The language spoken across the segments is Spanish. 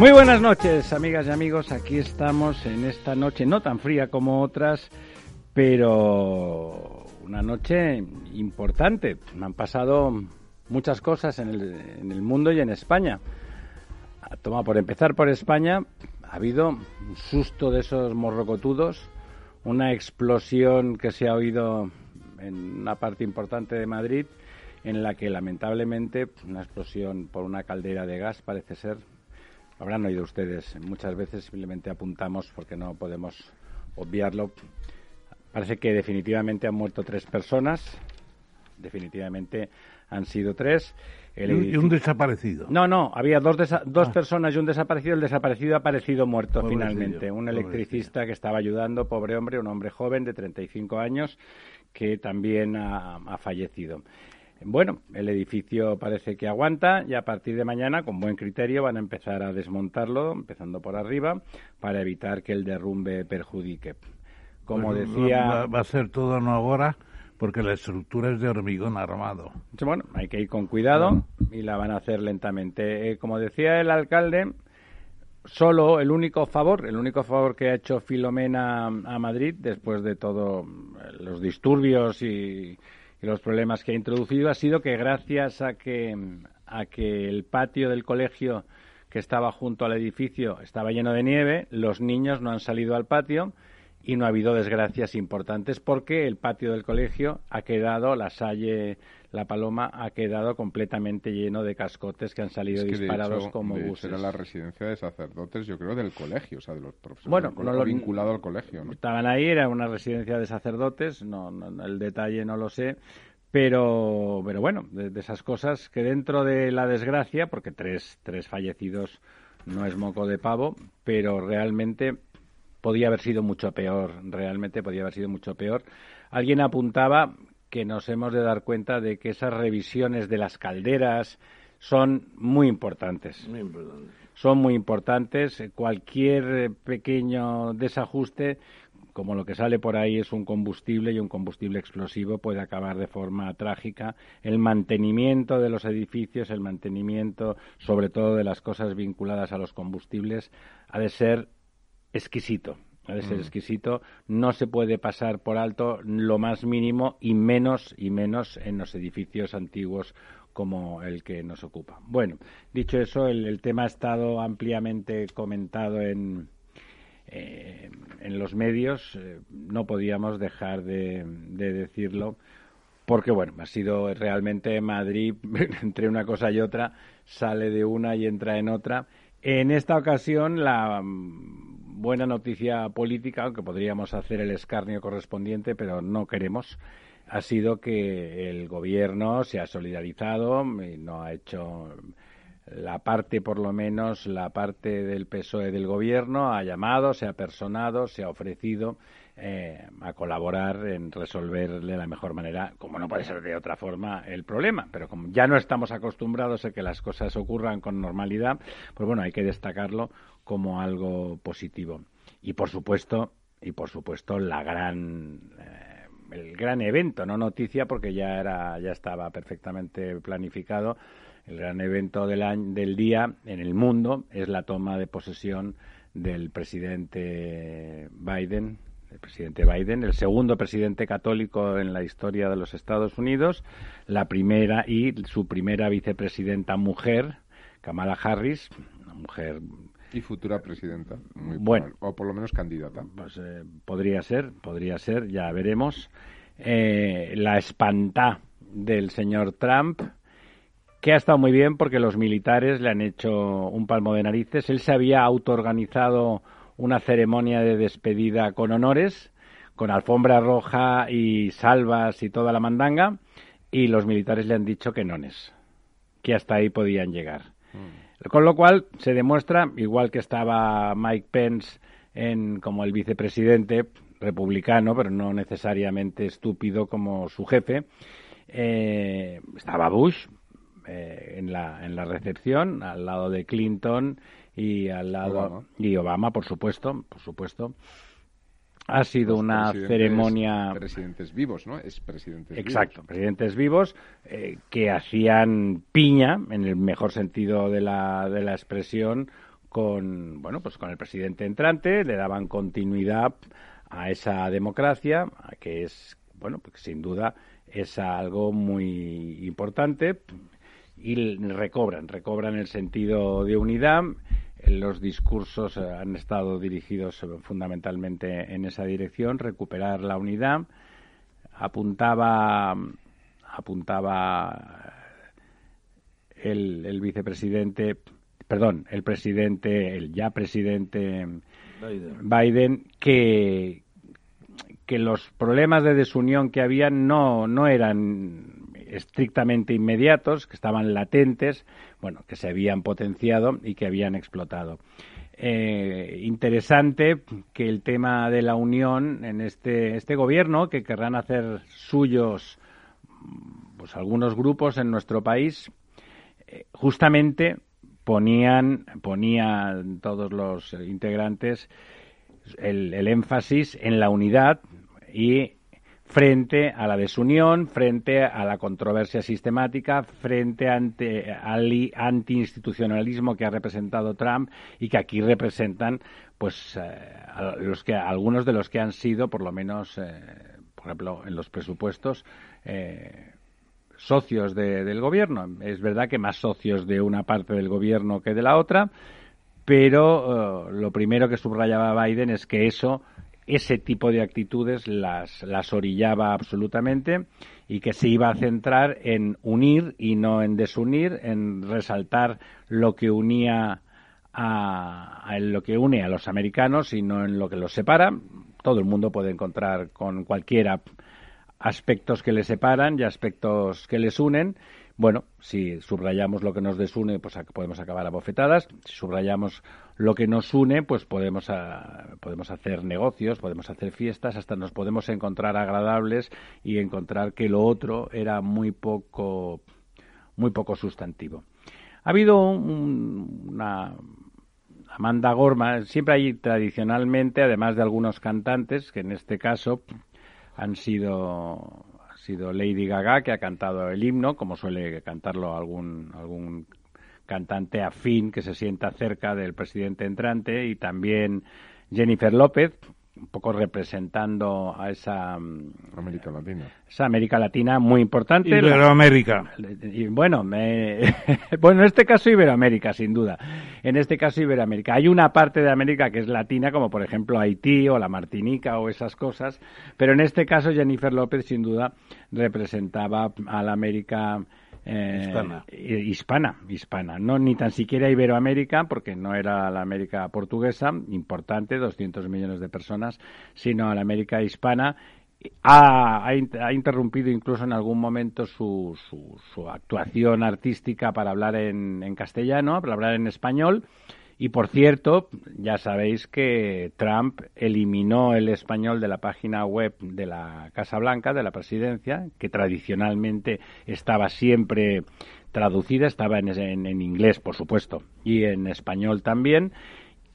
Muy buenas noches, amigas y amigos. Aquí estamos en esta noche no tan fría como otras, pero una noche importante. Han pasado muchas cosas en el, mundo y en España. Toma, por empezar por España, ha habido un susto de esos morrocotudos, una explosión que se ha oído en una parte importante de Madrid, en la que lamentablemente una explosión por una caldera de gas parece ser habrán oído ustedes muchas veces, simplemente apuntamos porque no podemos obviarlo. Parece que definitivamente han muerto tres personas, definitivamente han sido tres. y un desaparecido. No, no, había dos, dos ah. personas y un desaparecido. El desaparecido ha aparecido muerto finalmente. Un electricista que estaba ayudando, pobre hombre, un hombre joven de 35 años, que también ha fallecido. Bueno, el edificio parece que aguanta y a partir de mañana, con buen criterio, van a empezar a desmontarlo, empezando por arriba, para evitar que el derrumbe perjudique. Como pues decía. Va, a ser todo no ahora porque la estructura es de hormigón armado. Bueno, hay que ir con cuidado y la van a hacer lentamente. Eh, como decía el alcalde, solo el único favor, el único favor que ha hecho Filomena a Madrid después de todos los disturbios y los problemas que ha introducido ha sido que gracias a que, a que el patio del colegio que estaba junto al edificio estaba lleno de nieve, los niños no han salido al patio y no ha habido desgracias importantes porque el patio del colegio ha quedado, la Salle la Paloma ha quedado completamente lleno de cascotes que han salido disparados como buses. Era la residencia de sacerdotes, yo creo, del colegio, o sea, de los profesores bueno, no lo, vinculado al colegio. ¿no? Estaban ahí, era una residencia de sacerdotes, no, el detalle no lo sé, pero, pero bueno, de, esas cosas que dentro de la desgracia, porque tres, tres fallecidos no es moco de pavo, pero realmente podía haber sido mucho peor, realmente podía haber sido mucho peor. Alguien apuntaba que nos hemos de dar cuenta de que esas revisiones de las calderas son muy importantes. Son muy importantes. Cualquier pequeño desajuste, como lo que sale por ahí es un combustible y un combustible explosivo, puede acabar de forma trágica. El mantenimiento de los edificios, el mantenimiento sobre todo de las cosas vinculadas a los combustibles, ha de ser exquisito ser mm. exquisito, no se puede pasar por alto lo más mínimo y menos y menos en los edificios antiguos como el que nos ocupa. Bueno, dicho eso, el, tema ha estado ampliamente comentado en, eh, en los medios, eh, no podíamos dejar de, de decirlo porque bueno, ha sido realmente Madrid, entre una cosa y otra, sale de una y entra en otra. En esta ocasión, la buena noticia política, aunque podríamos hacer el escarnio correspondiente, pero no queremos, ha sido que el gobierno se ha solidarizado y no ha hecho la parte, por lo menos, la parte del PSOE del gobierno ha llamado, se ha personado, se ha ofrecido eh, a colaborar en resolver de la mejor manera, como no puede ser de otra forma, el problema. Pero como ya no estamos acostumbrados a que las cosas ocurran con normalidad, pues bueno, hay que destacarlo como algo positivo. Y por supuesto, y por supuesto, la gran, eh, el gran evento, no noticia porque ya era ya estaba perfectamente planificado. El gran evento del año, del día en el mundo es la toma de posesión del presidente Biden, el presidente Biden, el segundo presidente católico en la historia de los Estados Unidos, la primera y su primera vicepresidenta mujer, Kamala Harris, una mujer y futura presidenta, bueno, o por lo menos candidata. Pues eh, podría ser, podría ser, ya veremos. Eh, la espanta del señor Trump, que ha estado muy bien porque los militares le han hecho un palmo de narices. Él se había autoorganizado una ceremonia de despedida con honores, con alfombra roja y salvas y toda la mandanga, y los militares le han dicho que no es, que hasta ahí podían llegar. Mm. Con lo cual se demuestra, igual que estaba Mike Pence en, como el vicepresidente republicano, pero no necesariamente estúpido como su jefe, eh, estaba Bush eh, en, la, en la recepción, al lado de Clinton y al lado y Obama, por supuesto, por supuesto. Ha sido una ceremonia. Presidentes vivos, ¿no? Es presidentes Exacto, presidentes vivos eh, que hacían piña, en el mejor sentido de la, de la expresión, con, bueno, pues con el presidente entrante, le daban continuidad a esa democracia, que es, bueno, pues sin duda es algo muy importante y recobran, recobran el sentido de unidad. Los discursos eh, han estado dirigidos fundamentalmente en esa dirección, recuperar la unidad. Apuntaba, apuntaba el, el vicepresidente, perdón, el presidente, el ya presidente Biden, Biden que, que los problemas de desunión que había no, no eran estrictamente inmediatos, que estaban latentes, bueno, que se habían potenciado y que habían explotado. Eh, interesante que el tema de la unión en este, este gobierno, que querrán hacer suyos pues algunos grupos en nuestro país, eh, justamente ponían, ponían todos los integrantes el, el énfasis en la unidad y frente a la desunión, frente a la controversia sistemática, frente ante, al antiinstitucionalismo que ha representado Trump y que aquí representan pues eh, los que algunos de los que han sido por lo menos eh, por ejemplo en los presupuestos eh, socios del gobierno. Es verdad que más socios de una parte del gobierno que de la otra pero lo primero que subrayaba Biden es que eso ese tipo de actitudes las, las orillaba absolutamente y que se iba a centrar en unir y no en desunir, en resaltar lo que unía a, lo que une a los americanos y no en lo que los separa. Todo el mundo puede encontrar con cualquiera aspectos que les separan y aspectos que les unen bueno, si subrayamos lo que nos desune, pues podemos acabar a bofetadas. Si subrayamos lo que nos une, pues podemos, podemos hacer negocios, podemos hacer fiestas, hasta nos podemos encontrar agradables y encontrar que lo otro era muy poco, muy poco sustantivo. Ha habido una Amanda Gorma, siempre hay tradicionalmente, además de algunos cantantes, que en este caso han sido sido Lady Gaga, que ha cantado el himno, como suele cantarlo algún, algún cantante afín que se sienta cerca del presidente entrante, y también Jennifer López, un poco representando a esa mm, América Latina. Esa América Latina muy importante. Iberoamérica. Y bueno, me, bueno, en este caso Iberoamérica, sin duda. En este caso Iberoamérica. Hay una parte de América que es latina, como por ejemplo Haití o la Martinica o esas cosas, pero en este caso Jennifer López, sin duda, representaba a la América eh, hispana. hispana, hispana, no ni tan siquiera Iberoamérica, porque no era la América portuguesa, importante, 200 millones de personas, sino a la América hispana. Ha, ha, interrumpido incluso en algún momento su, su, actuación artística para hablar en, en castellano, para hablar en español, y por cierto, ya sabéis que Trump eliminó el español de la página web de la Casa Blanca, de la presidencia, que tradicionalmente estaba siempre traducida, estaba en, inglés, por supuesto, y en español también.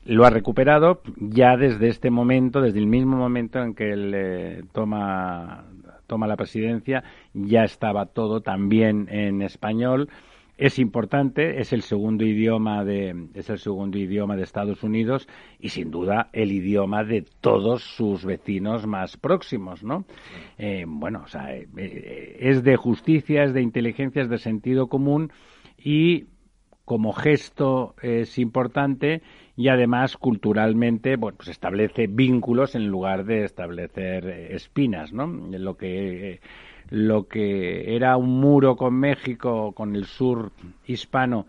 Lo ha recuperado ya desde este momento, desde el mismo momento en que él toma toma la presidencia, ya estaba todo también en español es importante, es el segundo idioma de es el segundo idioma de Estados Unidos y sin duda el idioma de todos sus vecinos más próximos, ¿no? Eh, bueno, o sea, eh, eh, es de justicia, es de inteligencia, es de sentido común y como gesto es importante y además culturalmente bueno pues establece vínculos en lugar de establecer espinas no lo que lo que era un muro con México, con el sur hispano,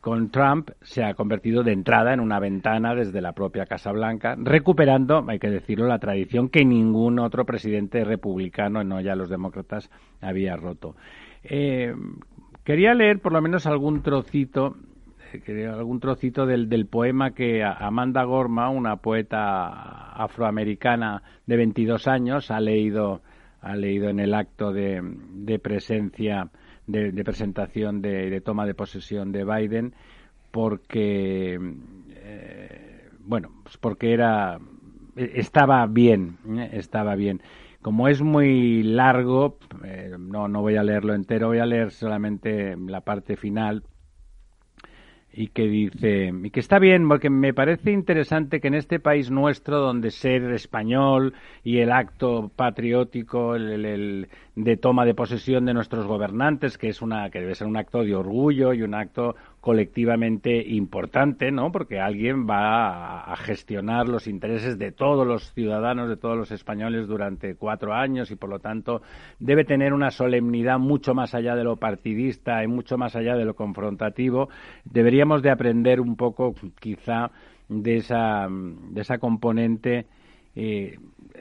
con Trump, se ha convertido de entrada en una ventana desde la propia Casa Blanca, recuperando, hay que decirlo, la tradición que ningún otro presidente republicano, no ya los demócratas, había roto. Eh, quería leer por lo menos algún trocito eh, algún trocito del, del, poema que Amanda Gorma, una poeta afroamericana de 22 años, ha leído ha leído en el acto de, presencia, de, presentación de, toma de posesión de Biden, porque, eh, bueno, pues porque era, estaba bien, ¿eh? estaba bien. Como es muy largo, eh, no, no voy a leerlo entero, voy a leer solamente la parte final y que dice y que está bien porque me parece interesante que en este país nuestro donde ser español y el acto patriótico el, de toma de posesión de nuestros gobernantes que es una que debe ser un acto de orgullo y un acto colectivamente importante, ¿no? Porque alguien va a, gestionar los intereses de todos los ciudadanos, de todos los españoles durante cuatro años y, por lo tanto, debe tener una solemnidad mucho más allá de lo partidista y mucho más allá de lo confrontativo. Deberíamos de aprender un poco, quizá, de esa, de esa componente eh,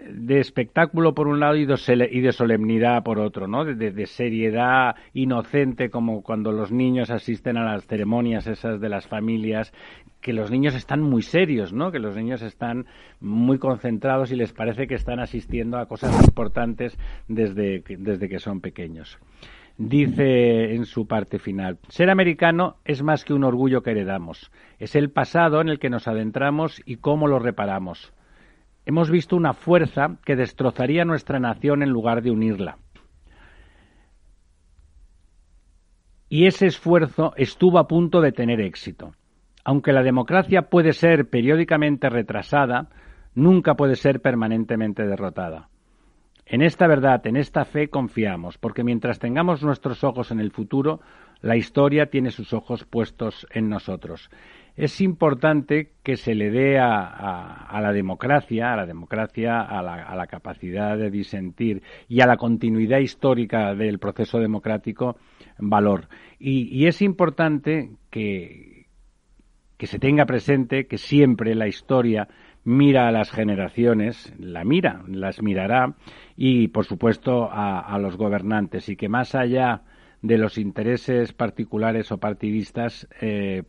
de espectáculo por un lado y de, solemnidad por otro, ¿no? De, seriedad inocente como cuando los niños asisten a las ceremonias esas de las familias, que los niños están muy serios, ¿no? Que los niños están muy concentrados y les parece que están asistiendo a cosas importantes desde, desde que son pequeños. Dice en su parte final, ser americano es más que un orgullo que heredamos, es el pasado en el que nos adentramos y cómo lo reparamos hemos visto una fuerza que destrozaría nuestra nación en lugar de unirla. Y ese esfuerzo estuvo a punto de tener éxito. Aunque la democracia puede ser periódicamente retrasada, nunca puede ser permanentemente derrotada. En esta verdad, en esta fe confiamos, porque mientras tengamos nuestros ojos en el futuro, la historia tiene sus ojos puestos en nosotros es importante que se le dé a, la democracia, a la democracia, a la, capacidad de disentir y a la continuidad histórica del proceso democrático valor. Y, es importante que, que se tenga presente que siempre la historia mira a las generaciones, la mira, las mirará y, por supuesto, a, los gobernantes y que más allá de los intereses particulares o partidistas, eh,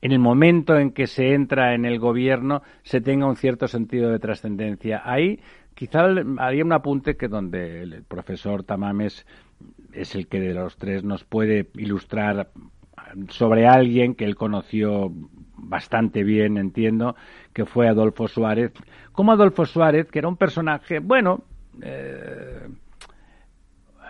en el momento en que se entra en el gobierno se tenga un cierto sentido de trascendencia. Ahí quizá haría un apunte que donde el profesor Tamames es el que de los tres nos puede ilustrar sobre alguien que él conoció bastante bien, entiendo, que fue Adolfo Suárez. Como Adolfo Suárez, que era un personaje, bueno, eh,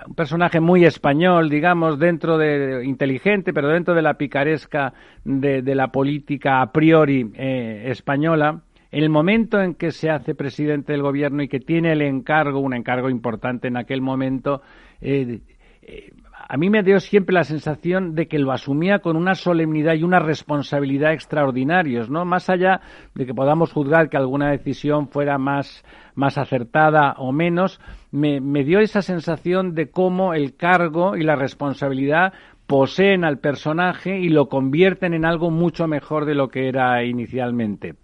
un personaje muy español, digamos, dentro de inteligente, pero dentro de la picaresca de, la política a priori eh, española. El momento en que se hace presidente del gobierno y que tiene el encargo, un encargo importante en aquel momento, eh, eh, a mí me dio siempre la sensación de que lo asumía con una solemnidad y una responsabilidad extraordinarios, ¿no? Más allá de que podamos juzgar que alguna decisión fuera más, más acertada o menos, me, me dio esa sensación de cómo el cargo y la responsabilidad poseen al personaje y lo convierten en algo mucho mejor de lo que era inicialmente.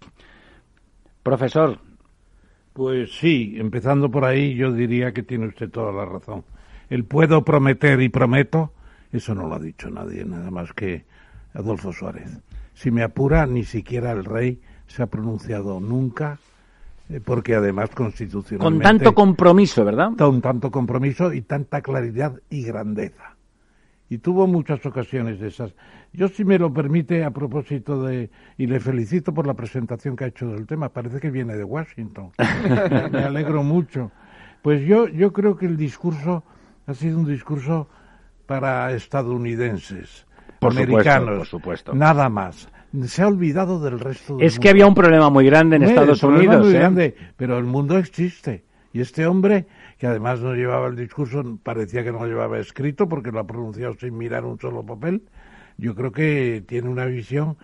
Profesor. Pues sí, empezando por ahí, yo diría que tiene usted toda la razón el puedo prometer y prometo, eso no lo ha dicho nadie, nada más que Adolfo Suárez. Si me apura, ni siquiera el rey se ha pronunciado nunca, eh, porque además constitucionalmente... Con tanto compromiso, ¿verdad? Con tanto compromiso y tanta claridad y grandeza. Y tuvo muchas ocasiones de esas. Yo, si me lo permite, a propósito de... Y le felicito por la presentación que ha hecho del tema, parece que viene de Washington. me alegro mucho Pues yo, yo creo que el discurso ha sido un discurso para estadounidenses, americanos, por supuesto. nada más. Se ha olvidado del resto del Es que había un problema muy grande en Estados Unidos. Muy ¿eh? grande, pero el mundo existe. Y este hombre, que además no llevaba el discurso, parecía que no lo llevaba escrito porque lo ha pronunciado sin mirar un solo papel, yo creo que tiene una visión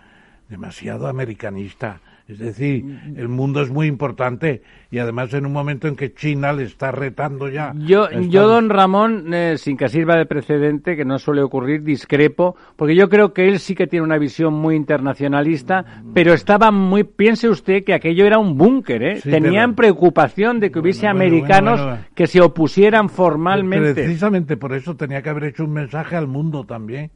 demasiado americanista es decir, el mundo es muy importante y además en un momento en que China le está retando ya. Yo, yo don Ramón, eh, sin que sirva de precedente, que no suele ocurrir, discrepo, porque yo creo que él sí que tiene una visión muy internacionalista, pero estaba muy. Piense usted que aquello era un búnker, ¿eh? Tenían preocupación de que hubiese americanos que se opusieran formalmente. Precisamente por eso tenía que haber hecho un mensaje al mundo también.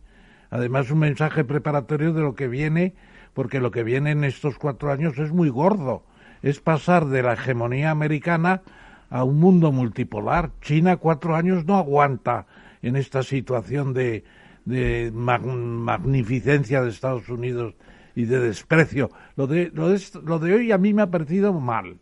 Además, un mensaje preparatorio de lo que viene porque lo que viene en estos cuatro años es muy gordo. Es pasar de la hegemonía americana a un mundo multipolar. China cuatro años no aguanta en esta situación de, de magnificencia de Estados Unidos y de desprecio. Lo de, lo, de, lo de hoy a mí me ha parecido mal.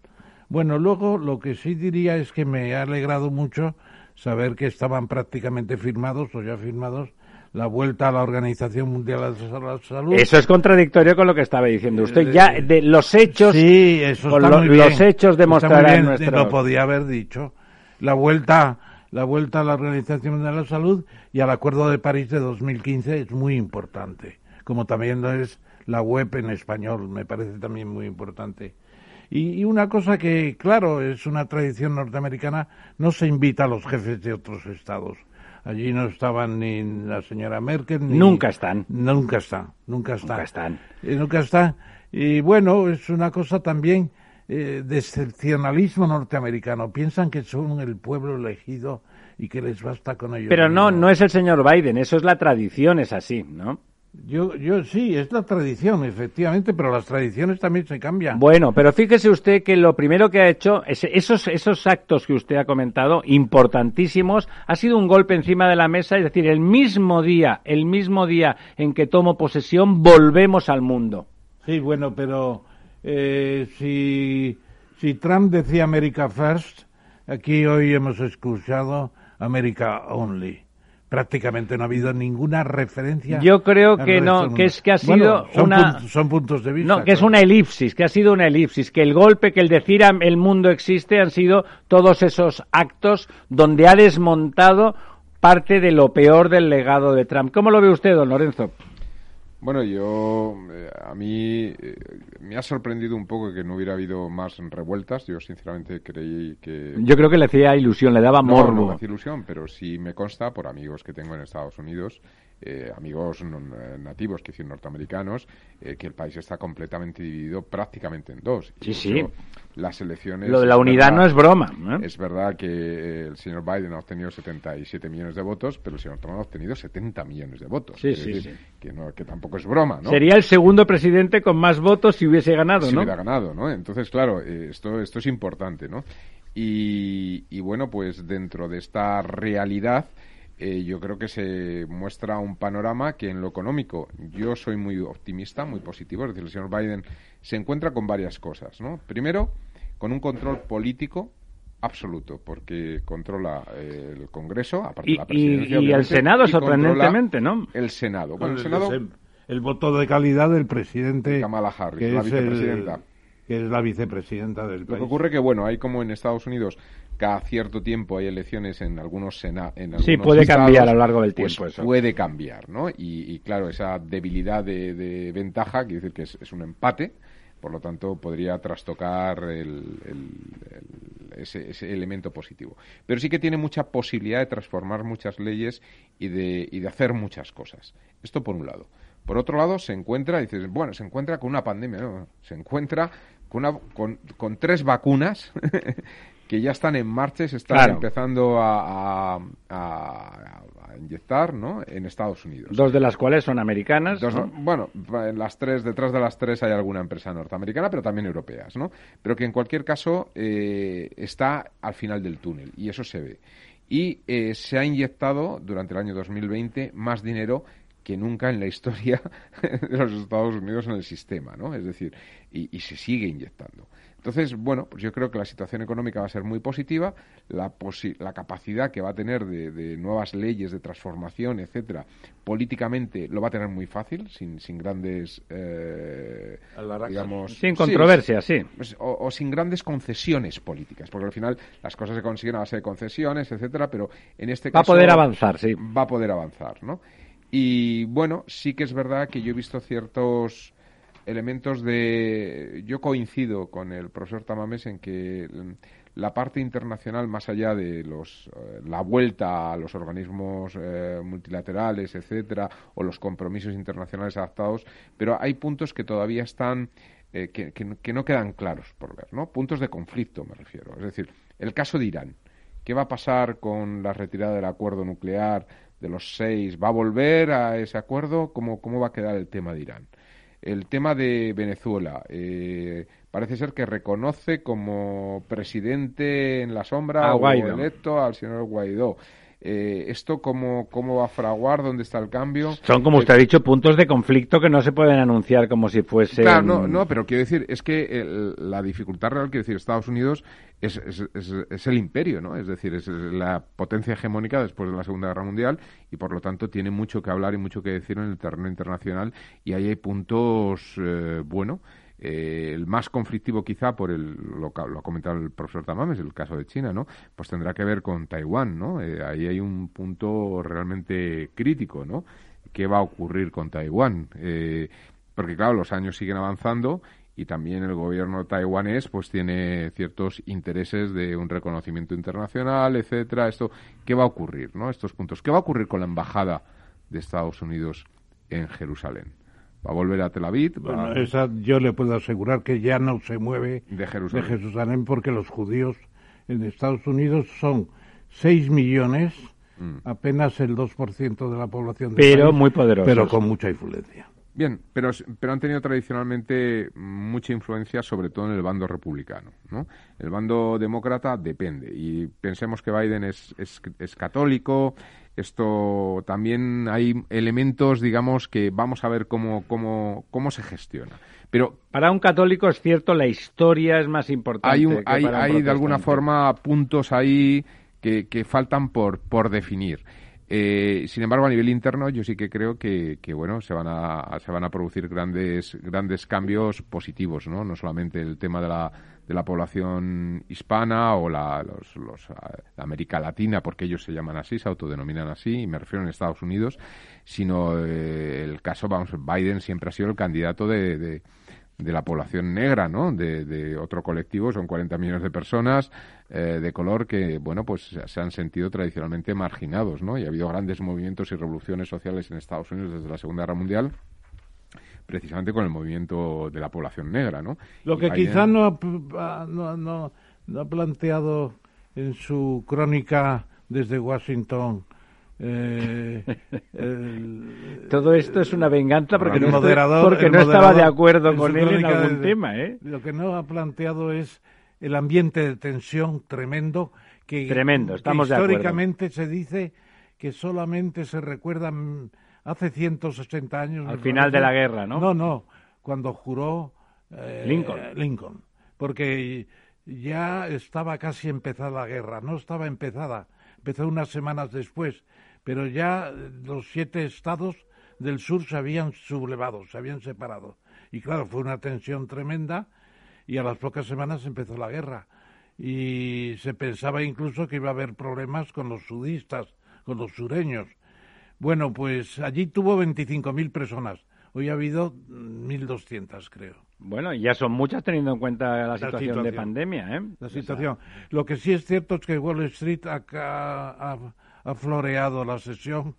Bueno, luego lo que sí diría es que me ha alegrado mucho saber que estaban prácticamente firmados o ya firmados la vuelta a la Organización Mundial de la Salud. Eso es contradictorio con lo que estaba diciendo usted. Ya de los hechos, sí, eso está muy bien. los hechos demostrarán nuestro... Lo podía haber dicho. La vuelta, la vuelta a la Organización Mundial de la Salud y al Acuerdo de París de 2015 es muy importante. Como también es la web en español, me parece también muy importante. Y, y, una cosa que, claro, es una tradición norteamericana, no se invita a los jefes de otros estados. Allí no estaban ni la señora Merkel ni... Nunca están. Nunca están, nunca están. Nunca están. Y nunca están. Y bueno, es una cosa también eh, de excepcionalismo norteamericano. Piensan que son el pueblo elegido y que les basta con ellos. Pero no, no es el señor Biden, eso es la tradición, es así, ¿no? Yo, yo sí, es la tradición, efectivamente, pero las tradiciones también se cambian. Bueno, pero fíjese usted que lo primero que ha hecho, es esos, esos actos que usted ha comentado, importantísimos, ha sido un golpe encima de la mesa, es decir, el mismo día, el mismo día en que tomo posesión, volvemos al mundo. Sí, bueno, pero eh, si, si Trump decía America First, aquí hoy hemos escuchado America Only prácticamente no ha habido ninguna referencia. Yo creo que no, que es que ha sido una son puntos de vista. No, que es una elipsis, que ha sido una elipsis, que el golpe, que el decir el mundo existe han sido todos esos actos donde ha desmontado parte de lo peor del legado de Trump. ¿Cómo lo ve usted, don Lorenzo? Bueno, yo, eh, a mí eh, me ha sorprendido un poco que no hubiera habido más revueltas. Yo sinceramente creí que... Yo creo que le hacía ilusión, le daba morbo. No, no me hacía ilusión, pero sí me consta por amigos que tengo en Estados Unidos eh, amigos eh, nativos, que decir norteamericanos, eh, que el país está completamente dividido prácticamente en dos. Sí, sí. Las elecciones. Lo de la unidad no es broma. Es verdad que el señor Biden ha obtenido 77 millones de votos, pero el señor Trump ha obtenido 70 millones de votos. Sí, sí, sí. Que, no, que tampoco es broma, ¿no? Sería el segundo presidente con más votos si hubiese ganado, ¿no? Si hubiera ganado, ¿no? Entonces, claro, esto, esto es importante, ¿no? Y, y bueno, pues dentro de esta realidad eh, yo creo que se muestra un panorama que en lo económico yo soy muy optimista, muy positivo. Es decir, el señor Biden se encuentra con varias cosas, ¿no? Primero, con un control político absoluto, porque controla eh, el Congreso, aparte y, de la presidencia. Y, el Senado, sorprendentemente, ¿no? El Senado. Bueno, el Senado. El, voto de calidad del presidente. Kamala Harris, la vicepresidenta. que es la vicepresidenta del país. Lo que ocurre que, bueno, hay como en Estados Unidos cada cierto tiempo hay elecciones en algunos sena en sí puede cambiar a lo largo del pues tiempo puede cambiar no y, claro esa debilidad de, ventaja quiere decir que es, un empate por lo tanto podría trastocar ese, ese, elemento positivo. Pero sí que tiene mucha posibilidad de transformar muchas leyes y de, y de hacer muchas cosas. Esto por un lado. Por otro lado se encuentra dices bueno se encuentra con una pandemia no se encuentra con, una, con, con tres vacunas que ya están en marcha, se están empezando a, inyectar ¿no? en Estados Unidos. Dos de las cuales son americanas. Bueno, en las tres, detrás de las tres hay alguna empresa norteamericana, pero también europeas, ¿no? Pero que en cualquier caso eh, está al final del túnel y eso se ve. Y eh, se ha inyectado durante el año 2020 más dinero que nunca en la historia de los Estados Unidos en el sistema, ¿no? Es decir, y, y se sigue inyectando. Entonces, bueno, pues yo creo que la situación económica va a ser muy positiva, la, la capacidad que va a tener de, nuevas leyes de transformación, etcétera, políticamente lo va a tener muy fácil, sin, sin grandes, eh, digamos... Sin controversia, sí. Pues, o, sin grandes concesiones políticas, porque al final las cosas se consiguen a base de concesiones, etcétera, pero en este caso... Va a poder avanzar, sí. Va a poder avanzar, ¿no? Y bueno, sí que es verdad que yo he visto ciertos elementos de... Yo coincido con el profesor Tamames en que la parte internacional, más allá de los, eh, la vuelta a los organismos eh, multilaterales, etcétera, o los compromisos internacionales adaptados, pero hay puntos que todavía están, eh, que, que, no quedan claros por ver, ¿no? Puntos de conflicto, me refiero. Es decir, el caso de Irán. ¿Qué va a pasar con la retirada del acuerdo nuclear de los seis? ¿Va a volver a ese acuerdo? ¿Cómo, cómo va a quedar el tema de Irán? El tema de Venezuela. Eh, parece ser que reconoce como presidente en la sombra o electo al señor Guaidó. Eh, ¿Esto cómo, cómo va a fraguar? ¿Dónde está el cambio? Son, como usted ha dicho, puntos de conflicto que no se pueden anunciar como si fuese. Claro, no, no, pero quiero decir, es que la dificultad real, quiero decir, Estados Unidos es, es, el imperio, ¿no? Es decir, es la potencia hegemónica después de la Segunda Guerra Mundial y por lo tanto tiene mucho que hablar y mucho que decir en el terreno internacional y ahí hay puntos, eh, bueno, eh, el más conflictivo quizá por el lo, ha comentado el profesor Tamames el caso de China no pues tendrá que ver con Taiwán no eh, ahí hay un punto realmente crítico no qué va a ocurrir con Taiwán eh, porque claro los años siguen avanzando y también el gobierno taiwanés pues tiene ciertos intereses de un reconocimiento internacional etcétera. Esto qué va a ocurrir no estos puntos. Qué va a ocurrir con la embajada de Estados Unidos en Jerusalén va a volver a Tel Aviv. esa yo le puedo asegurar que ya no se mueve de Jerusalén, porque los judíos en Estados Unidos son 6 millones, mm. apenas el 2% de la población. pero muy poderosos. Pero con mucha influencia. Bien, pero, pero han tenido tradicionalmente mucha influencia, sobre todo en el bando republicano. ¿no? El bando demócrata depende. Y pensemos que Biden es, es, es católico, esto también hay elementos, digamos, que vamos a ver cómo, cómo, cómo se gestiona. Pero para un católico es cierto, la historia es más importante. Hay, hay, de alguna forma puntos ahí que, que faltan por, por definir. Eh, sin embargo, a nivel interno, yo sí que creo que, que, bueno, se van a, se van a producir grandes, grandes cambios positivos, ¿no? No solamente el tema de la de la población hispana o la, los, los, América Latina, porque ellos se llaman así, se autodenominan así, y me refiero en Estados Unidos, sino eh, el caso, vamos, Biden siempre ha sido el candidato de, de, la población negra, ¿no? De, otro colectivo, son 40 millones de personas eh, de color que, bueno, pues se han sentido tradicionalmente marginados, ¿no? Y ha habido grandes movimientos y revoluciones sociales en Estados Unidos desde la Segunda Guerra Mundial precisamente con el movimiento de la población negra, ¿no? Lo que quizás no, ha, no, no, ha planteado en su crónica desde Washington eh, Todo esto es una venganza porque no, porque no estaba de acuerdo con él en algún tema. ¿eh? Lo que no ha planteado es el ambiente de tensión tremendo que, tremendo, estamos históricamente se dice que solamente se recuerdan hace 160 años. Al final de la guerra, ¿no? No, no, cuando juró eh, Lincoln. Lincoln. Porque ya estaba casi empezada la guerra, no estaba empezada, empezó unas semanas después, pero ya los siete estados del sur se habían sublevado, se habían separado. Y claro, fue una tensión tremenda y a las pocas semanas empezó la guerra. Y se pensaba incluso que iba a haber problemas con los sudistas, con los sureños, bueno, pues allí tuvo 25.000 personas. Hoy ha habido 1.200, creo. Bueno, ya son muchas teniendo en cuenta la, situación, de pandemia, ¿eh? La situación. Lo que sí es cierto es que Wall Street ha, ha, floreado la sesión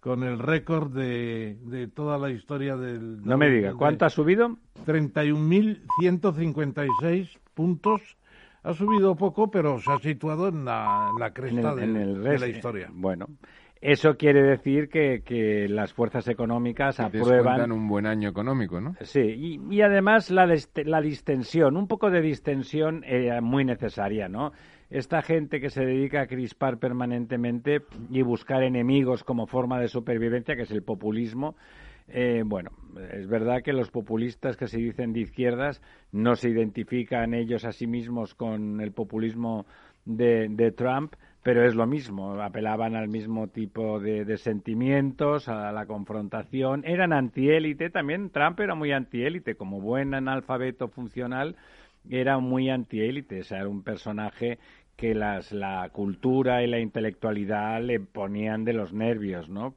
con el récord de, de, toda la historia del... No me diga, ¿cuánto ha subido? 31.156 puntos. Ha subido poco, pero se ha situado en la, cresta de, de la historia. Bueno, eso quiere decir que, que las fuerzas económicas aprueban. un buen año económico, ¿no? Sí, y, y además la, la distensión, un poco de distensión eh, muy necesaria, ¿no? Esta gente que se dedica a crispar permanentemente y buscar enemigos como forma de supervivencia, que es el populismo, Eh, bueno, es verdad que los populistas que se dicen de izquierdas no se identifican ellos a sí mismos con el populismo de, Trump, pero es lo mismo, apelaban al mismo tipo de, sentimientos, a la confrontación, eran antiélite, también Trump era muy antiélite, como buen analfabeto funcional, era muy antiélite, o sea, era un personaje que las, la cultura y la intelectualidad le ponían de los nervios, ¿no?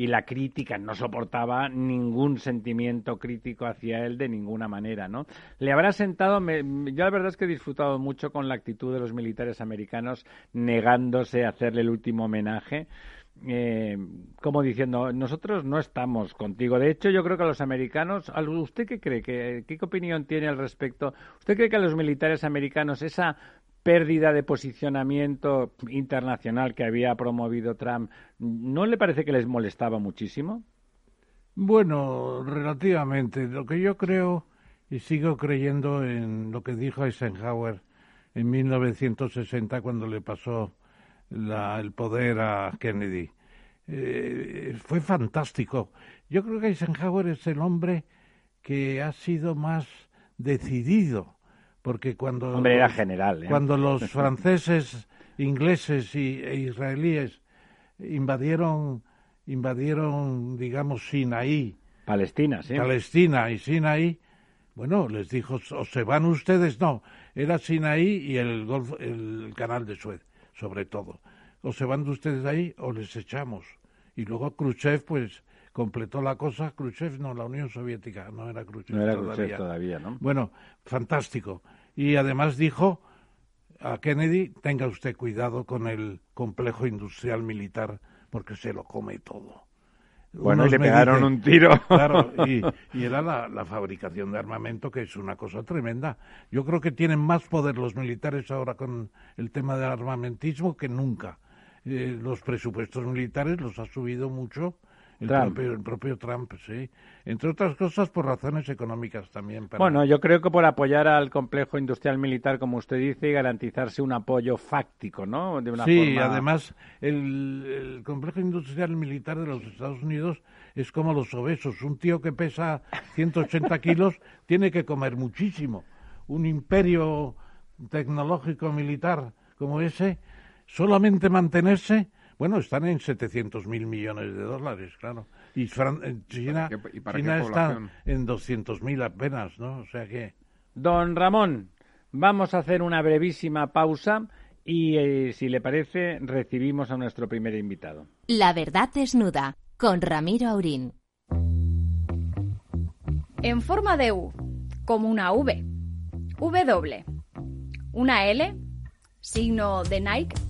Y la crítica no soportaba ningún sentimiento crítico hacia él de ninguna manera, ¿no? Le habrá sentado, yo la verdad es que he disfrutado mucho con la actitud de los militares americanos negándose a hacerle el último homenaje. Eh, como diciendo, nosotros no estamos contigo. De hecho, yo creo que a los americanos, ¿usted qué cree? ¿Qué, qué opinión tiene al respecto? ¿Usted cree que a los militares americanos esa pérdida de posicionamiento internacional que había promovido Trump, ¿no le parece que les molestaba muchísimo? Bueno, relativamente. Lo que yo creo y sigo creyendo en lo que dijo Eisenhower en 1960 cuando le pasó el poder a Kennedy. Eh, fue fantástico. Yo creo que Eisenhower es el hombre que ha sido más decidido porque cuando Hombre, era general, ¿eh? cuando los franceses, ingleses y, e israelíes invadieron invadieron digamos Sinaí, Palestina, sí. Palestina y Sinaí, bueno, les dijo o se van ustedes, no, era Sinaí y el Golfo, el canal de Suez, sobre todo. O se van ustedes ahí o les echamos. Y luego Khrushchev pues completó la cosa, Khrushchev no, la Unión Soviética, no era Khrushchev, no era todavía. todavía, ¿no? Bueno, fantástico. Y además dijo a Kennedy, tenga usted cuidado con el complejo industrial militar porque se lo come todo. Bueno, y le pegaron un tiro. Claro, y, era la, fabricación de armamento, que es una cosa tremenda. Yo creo que tienen más poder los militares ahora con el tema del armamentismo que nunca. Eh, los presupuestos militares los ha subido mucho el, Propio, el propio Trump, sí. Entre otras cosas por razones económicas también. Bueno, yo creo que por apoyar al complejo industrial militar, como usted dice, y garantizarse un apoyo fáctico, ¿no? De una sí, además el, el complejo industrial militar de los Estados Unidos es como los obesos. Un tío que pesa 180 kilos tiene que comer muchísimo. Un imperio tecnológico militar como ese, solamente mantenerse bueno, están en 700 mil millones de dólares, claro. Y China, está en 200 mil apenas, ¿no? O sea que. Don Ramón, vamos a hacer una brevísima pausa y, eh, si le parece, recibimos a nuestro primer invitado. La verdad desnuda, con Ramiro Aurín. En forma de U, como una V. W. Una L, signo de Nike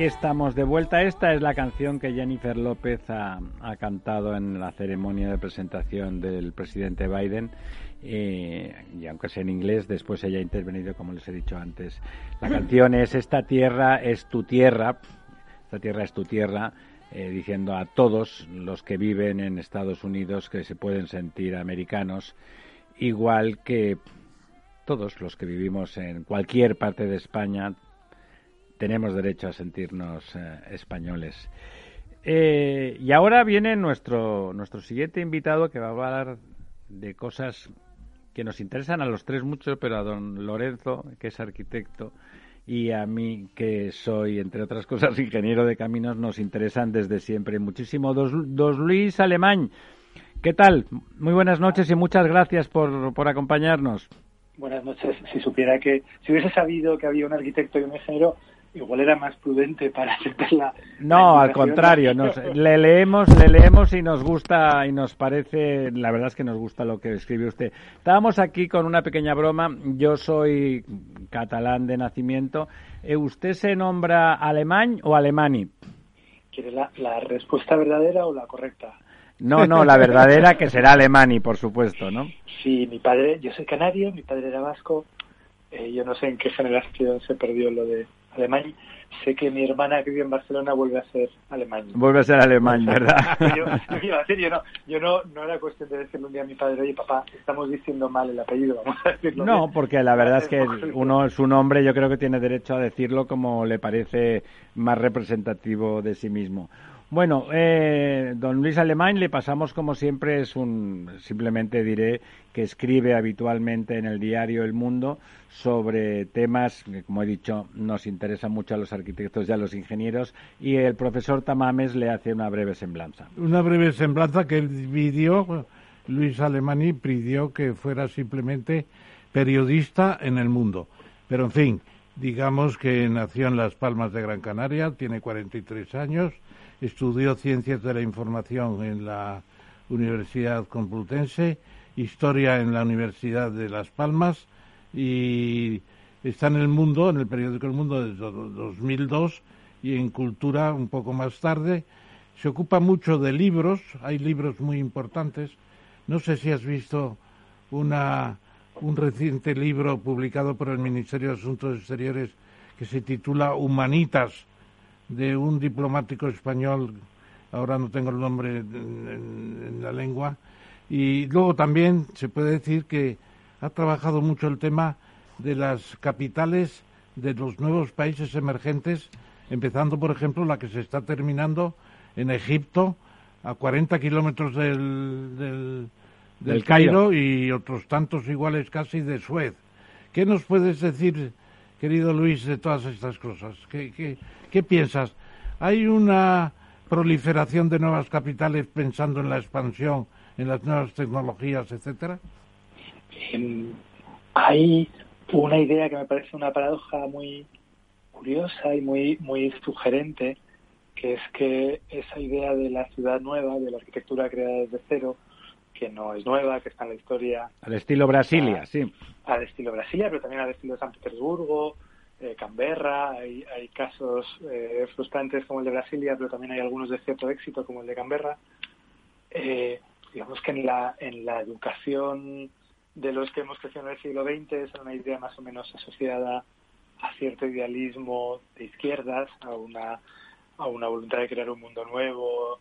Aquí estamos de vuelta. Esta es la canción que Jennifer López ha, cantado en la ceremonia de presentación del presidente Biden. Eh, y aunque sea en inglés, después ella ha intervenido, como les he dicho antes. La canción es Esta tierra es tu tierra. Esta tierra es tu tierra. Eh, diciendo a todos los que viven en Estados Unidos que se pueden sentir americanos, igual que todos los que vivimos en cualquier parte de España, tenemos derecho a sentirnos eh, españoles. Eh, y ahora viene nuestro, nuestro siguiente invitado que va a hablar de cosas que nos interesan a los tres mucho, pero a don Lorenzo, que es arquitecto, y a mí, que soy, entre otras cosas, ingeniero de caminos, nos interesan desde siempre muchísimo. Dos, dos Luis Alemán, ¿qué tal? Muy buenas noches y muchas gracias por, por acompañarnos. Buenas noches. Si supiera que, si hubiese sabido que había un arquitecto y un ingeniero, igual era más prudente para aceptarla. No, al contrario, nos, le leemos, le leemos y nos gusta y nos parece, la verdad es que nos gusta lo que escribe usted. Estábamos aquí con una pequeña broma. Yo soy catalán de nacimiento. Eh, ¿Usted se nombra alemán o alemani? ¿Quiere la, la respuesta verdadera o la correcta? No, no, la verdadera que será alemani, por supuesto, ¿no? Sí, mi padre, yo soy canario, mi padre era vasco. Eh, yo no sé en qué generación se perdió lo de alemán. Sé que mi hermana que vive en Barcelona vuelve a ser alemán. Vuelve a ser alemán, ¿verdad? yo, no, yo no, no era cuestión de decirle un día a mi padre, oye papá, estamos diciendo mal el apellido, vamos a decirlo. No, porque la verdad es que uno, su nombre yo creo que tiene derecho a decirlo como le parece más representativo de sí mismo. Bueno, eh, don Luis Alemán le pasamos como siempre, es un, simplemente diré que escribe habitualmente en el diario El Mundo sobre temas que, como he dicho, nos interesan mucho a los arquitectos y a los ingenieros y el profesor Tamames le hace una breve semblanza. Una breve semblanza que él pidió, Luis Alemani pidió que fuera simplemente periodista en el mundo. Pero, en fin, digamos que nació en Las Palmas de Gran Canaria, tiene 43 años, estudió Ciencias de la Información en la Universidad Complutense, Historia en la Universidad de Las Palmas y está en el mundo, en el periódico El Mundo desde 2002 y en Cultura un poco más tarde. Se ocupa mucho de libros, hay libros muy importantes. No sé si has visto una, un reciente libro publicado por el Ministerio de Asuntos Exteriores que se titula Humanitas, de un diplomático español, ahora no tengo el nombre en, la lengua, y luego también se puede decir que ha trabajado mucho el tema de las capitales de los nuevos países emergentes, empezando, por ejemplo, la que se está terminando en Egipto, a 40 kilómetros del, del, Cairo y otros tantos iguales casi de Suez. ¿Qué nos puedes decir, querido Luis, de todas estas cosas? ¿Qué, qué, ¿Qué piensas? ¿Hay una proliferación de nuevas capitales pensando en la expansión, en las nuevas tecnologías, etcétera? Em, hay una idea que me parece una paradoja muy curiosa y muy muy sugerente, que es que esa idea de la ciudad nueva, de la arquitectura creada desde cero, que no es nueva, que está en la historia. Al estilo Brasilia, sí. Al estilo Brasilia, pero también al estilo San Petersburgo, eh, Canberra, hay, casos eh, frustrantes como el de Brasilia, pero también hay algunos de cierto éxito como el de Canberra. Eh, digamos que en la, en la educación de los que hemos crecido en el siglo XX es una idea más o menos asociada a cierto idealismo de izquierdas, a una, a una voluntad de crear un mundo nuevo,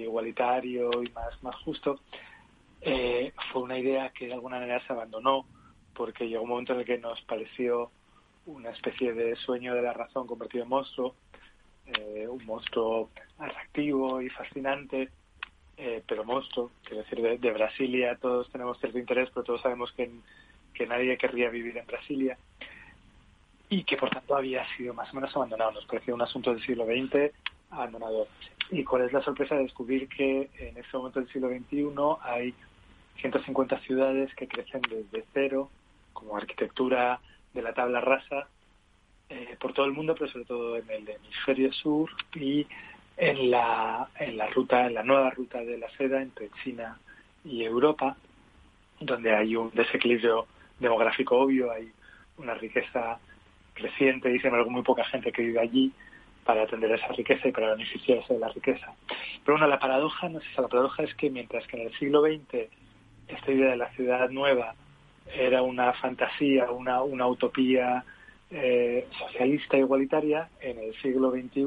igualitario y más, más justo. fue una idea que de alguna manera se abandonó porque llegó un momento en el que nos pareció una especie de sueño de la razón convertido en monstruo, eh, un monstruo atractivo y fascinante, eh, pero monstruo, quiero decir, de, Brasilia todos tenemos cierto interés, pero todos sabemos que, que nadie querría vivir en Brasilia y que por tanto había sido más o menos abandonado. Nos parecía un asunto del siglo XX abandonado. ¿Y cuál es la sorpresa de descubrir que en este momento del siglo XXI hay 150 ciudades que crecen desde cero, como arquitectura de la tabla rasa eh, por todo el mundo, pero sobre todo en el hemisferio sur y en la, en la ruta, en la nueva ruta de la seda entre China y Europa, donde hay un desequilibrio demográfico obvio, hay una riqueza creciente y sin embargo muy poca gente que vive allí para atender esa riqueza y para beneficiarse de la riqueza. Pero bueno, la paradoja no es esa, la paradoja es que mientras que en el siglo XX esta idea de la ciudad nueva era una fantasía, una, una utopía eh, socialista igualitaria, en el siglo XXI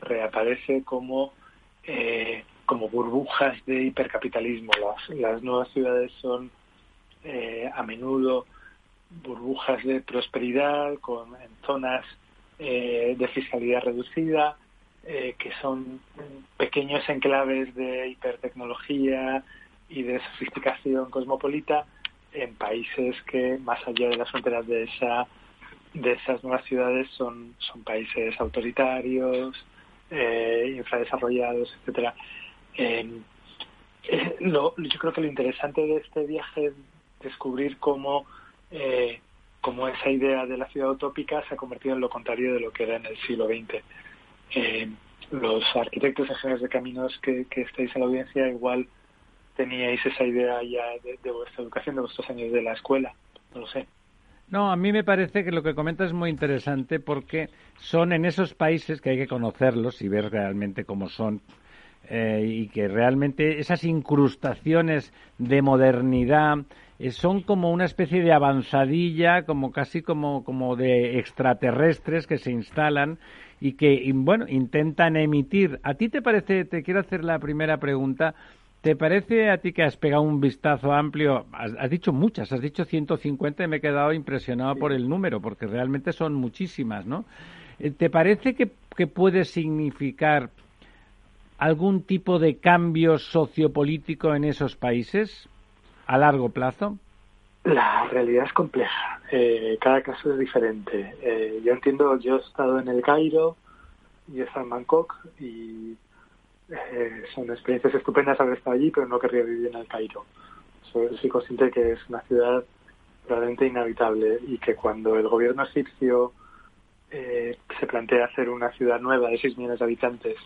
reaparece como, eh, como burbujas de hipercapitalismo. Las, las nuevas ciudades son eh, a menudo burbujas de prosperidad con en zonas de fiscalidad reducida, que son pequeños enclaves de hipertecnología y de sofisticación cosmopolita en países que más allá de las fronteras de esa de esas nuevas ciudades son son países autoritarios eh, infradesarrollados etcétera. Em, eh, yo creo que lo interesante de este viaje es descubrir cómo eh, cómo esa idea de la ciudad utópica se ha convertido en lo contrario de lo que era en el siglo XX em, los arquitectos ingenieros de caminos que, que estáis en la audiencia igual teníais esa idea ya de, vuestra educación, de vuestros años de la escuela, no lo sé. No, a mí me parece que lo que comentas es muy interesante porque son en esos países que hay que conocerlos y ver realmente cómo son eh, y que realmente esas incrustaciones de modernidad eh, son como una especie de avanzadilla, como casi como, como de extraterrestres que se instalan y que, bueno, intentan emitir. ¿A ti te parece, te quiero hacer la primera pregunta, ¿Te parece a ti que has pegado un vistazo amplio? Has, dicho muchas, has dicho 150 y me he quedado impresionado por el número, porque realmente son muchísimas, ¿no? Eh, ¿Te parece que, puede significar algún tipo de cambio sociopolítico en esos países a largo plazo? La realidad es compleja. Eh, cada caso es diferente. Eh, yo entiendo, yo he estado en el Cairo y he estado en Bangkok y eh, son experiencias estupendas haber estado allí, pero no querría vivir en el Cairo. Soy, consciente que es una ciudad realmente inhabitable y que cuando el gobierno egipcio eh, se plantea hacer una ciudad nueva de 6 millones de habitantes,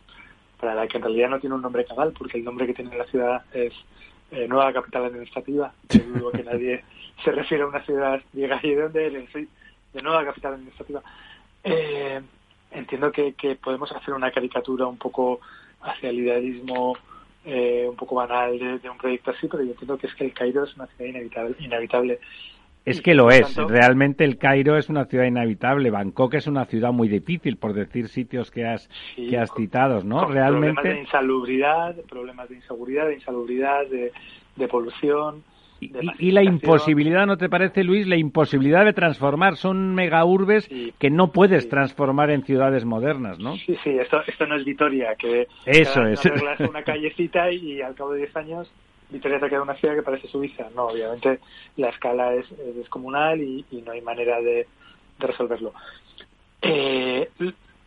para la que en realidad no tiene un nombre cabal, porque el nombre que tiene la ciudad es eh, Nueva Capital Administrativa. Yo dudo que nadie se refiere a una ciudad, llega y de dónde eres, de Nueva Capital Administrativa. entiendo que, que podemos hacer una caricatura un poco hacia el idealismo eh, un poco banal de, un proyecto así, pero yo entiendo que es que el Cairo es una ciudad inevitable. inevitable. Es que lo es, realmente el Cairo es una ciudad inhabitable, Bangkok es una ciudad muy difícil, por decir sitios que has, que has citado, ¿no? realmente... Problemas de insalubridad, problemas de inseguridad, de insalubridad, de, de polución, y, la imposibilidad, ¿no te parece, Luis? La imposibilidad de transformar. Son megaurbes que no puedes transformar en ciudades modernas, ¿no? Sí, sí, esto, esto no es Vitoria, que Eso es. una callecita y, al cabo de 10 años Vitoria te queda una ciudad que parece Suiza. No, obviamente la escala es, descomunal y, no hay manera de, resolverlo. Eh,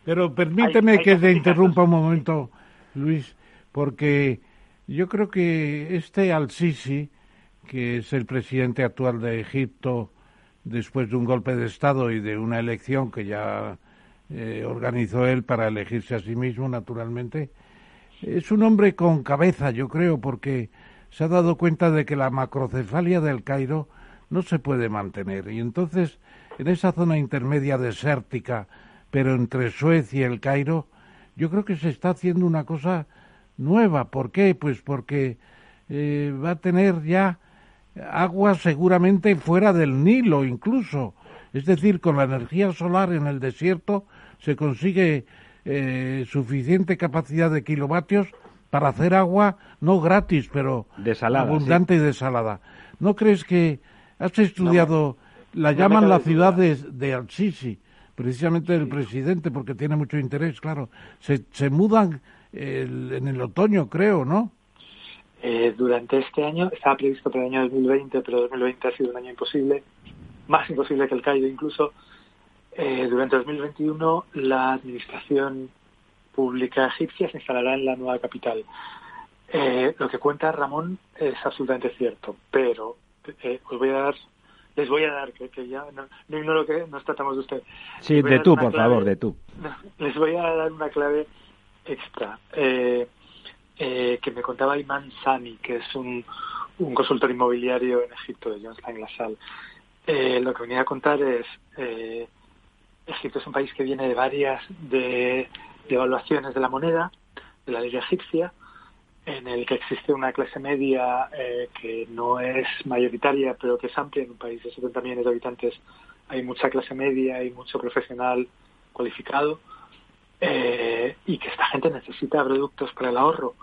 Pero permíteme que te interrumpa un momento, Luis, porque yo creo que este Al-Sisi que es el presidente actual de Egipto después de un golpe de Estado y de una elección que ya eh, organizó él para elegirse a sí mismo, naturalmente, es un hombre con cabeza, yo creo, porque se ha dado cuenta de que la macrocefalia del Cairo no se puede mantener. Y entonces, en esa zona intermedia desértica, pero entre Suez y el Cairo, yo creo que se está haciendo una cosa nueva. ¿Por qué? Pues porque eh, va a tener ya agua seguramente fuera del Nilo incluso. Es decir, con la energía solar en el desierto se consigue eh, suficiente capacidad de kilovatios para hacer agua no gratis, pero abundante y desalada. ¿No crees que has estudiado, la llaman la ciudad de, de Al-Sisi, precisamente el presidente, porque tiene mucho interés, claro. Se, se mudan en el otoño, creo, ¿no? Eh, durante este año, estaba previsto para el año 2020, pero 2020 ha sido un año imposible, más imposible que el Cairo incluso. Eh, durante 2021 la administración pública egipcia se instalará en la nueva capital. Eh, lo que cuenta Ramón es absolutamente cierto, pero os voy a dar, les voy a dar, que, ya no, no ignoro que nos tratamos de usted. Sí, de tú, por favor, de tú. Les voy a dar una clave extra. Eh, eh, que me contaba Iman Sami, que es un, consultor inmobiliario en Egipto de John Stein LaSalle. Eh, lo que venía a contar es, eh, Egipto es un país que viene de varias de, devaluaciones de la moneda, de la ley egipcia, en el que existe una clase media eh, que no es mayoritaria, pero que es amplia en un país de 70 millones de habitantes. Hay mucha clase media y mucho profesional cualificado eh, y que esta gente necesita productos para el ahorro.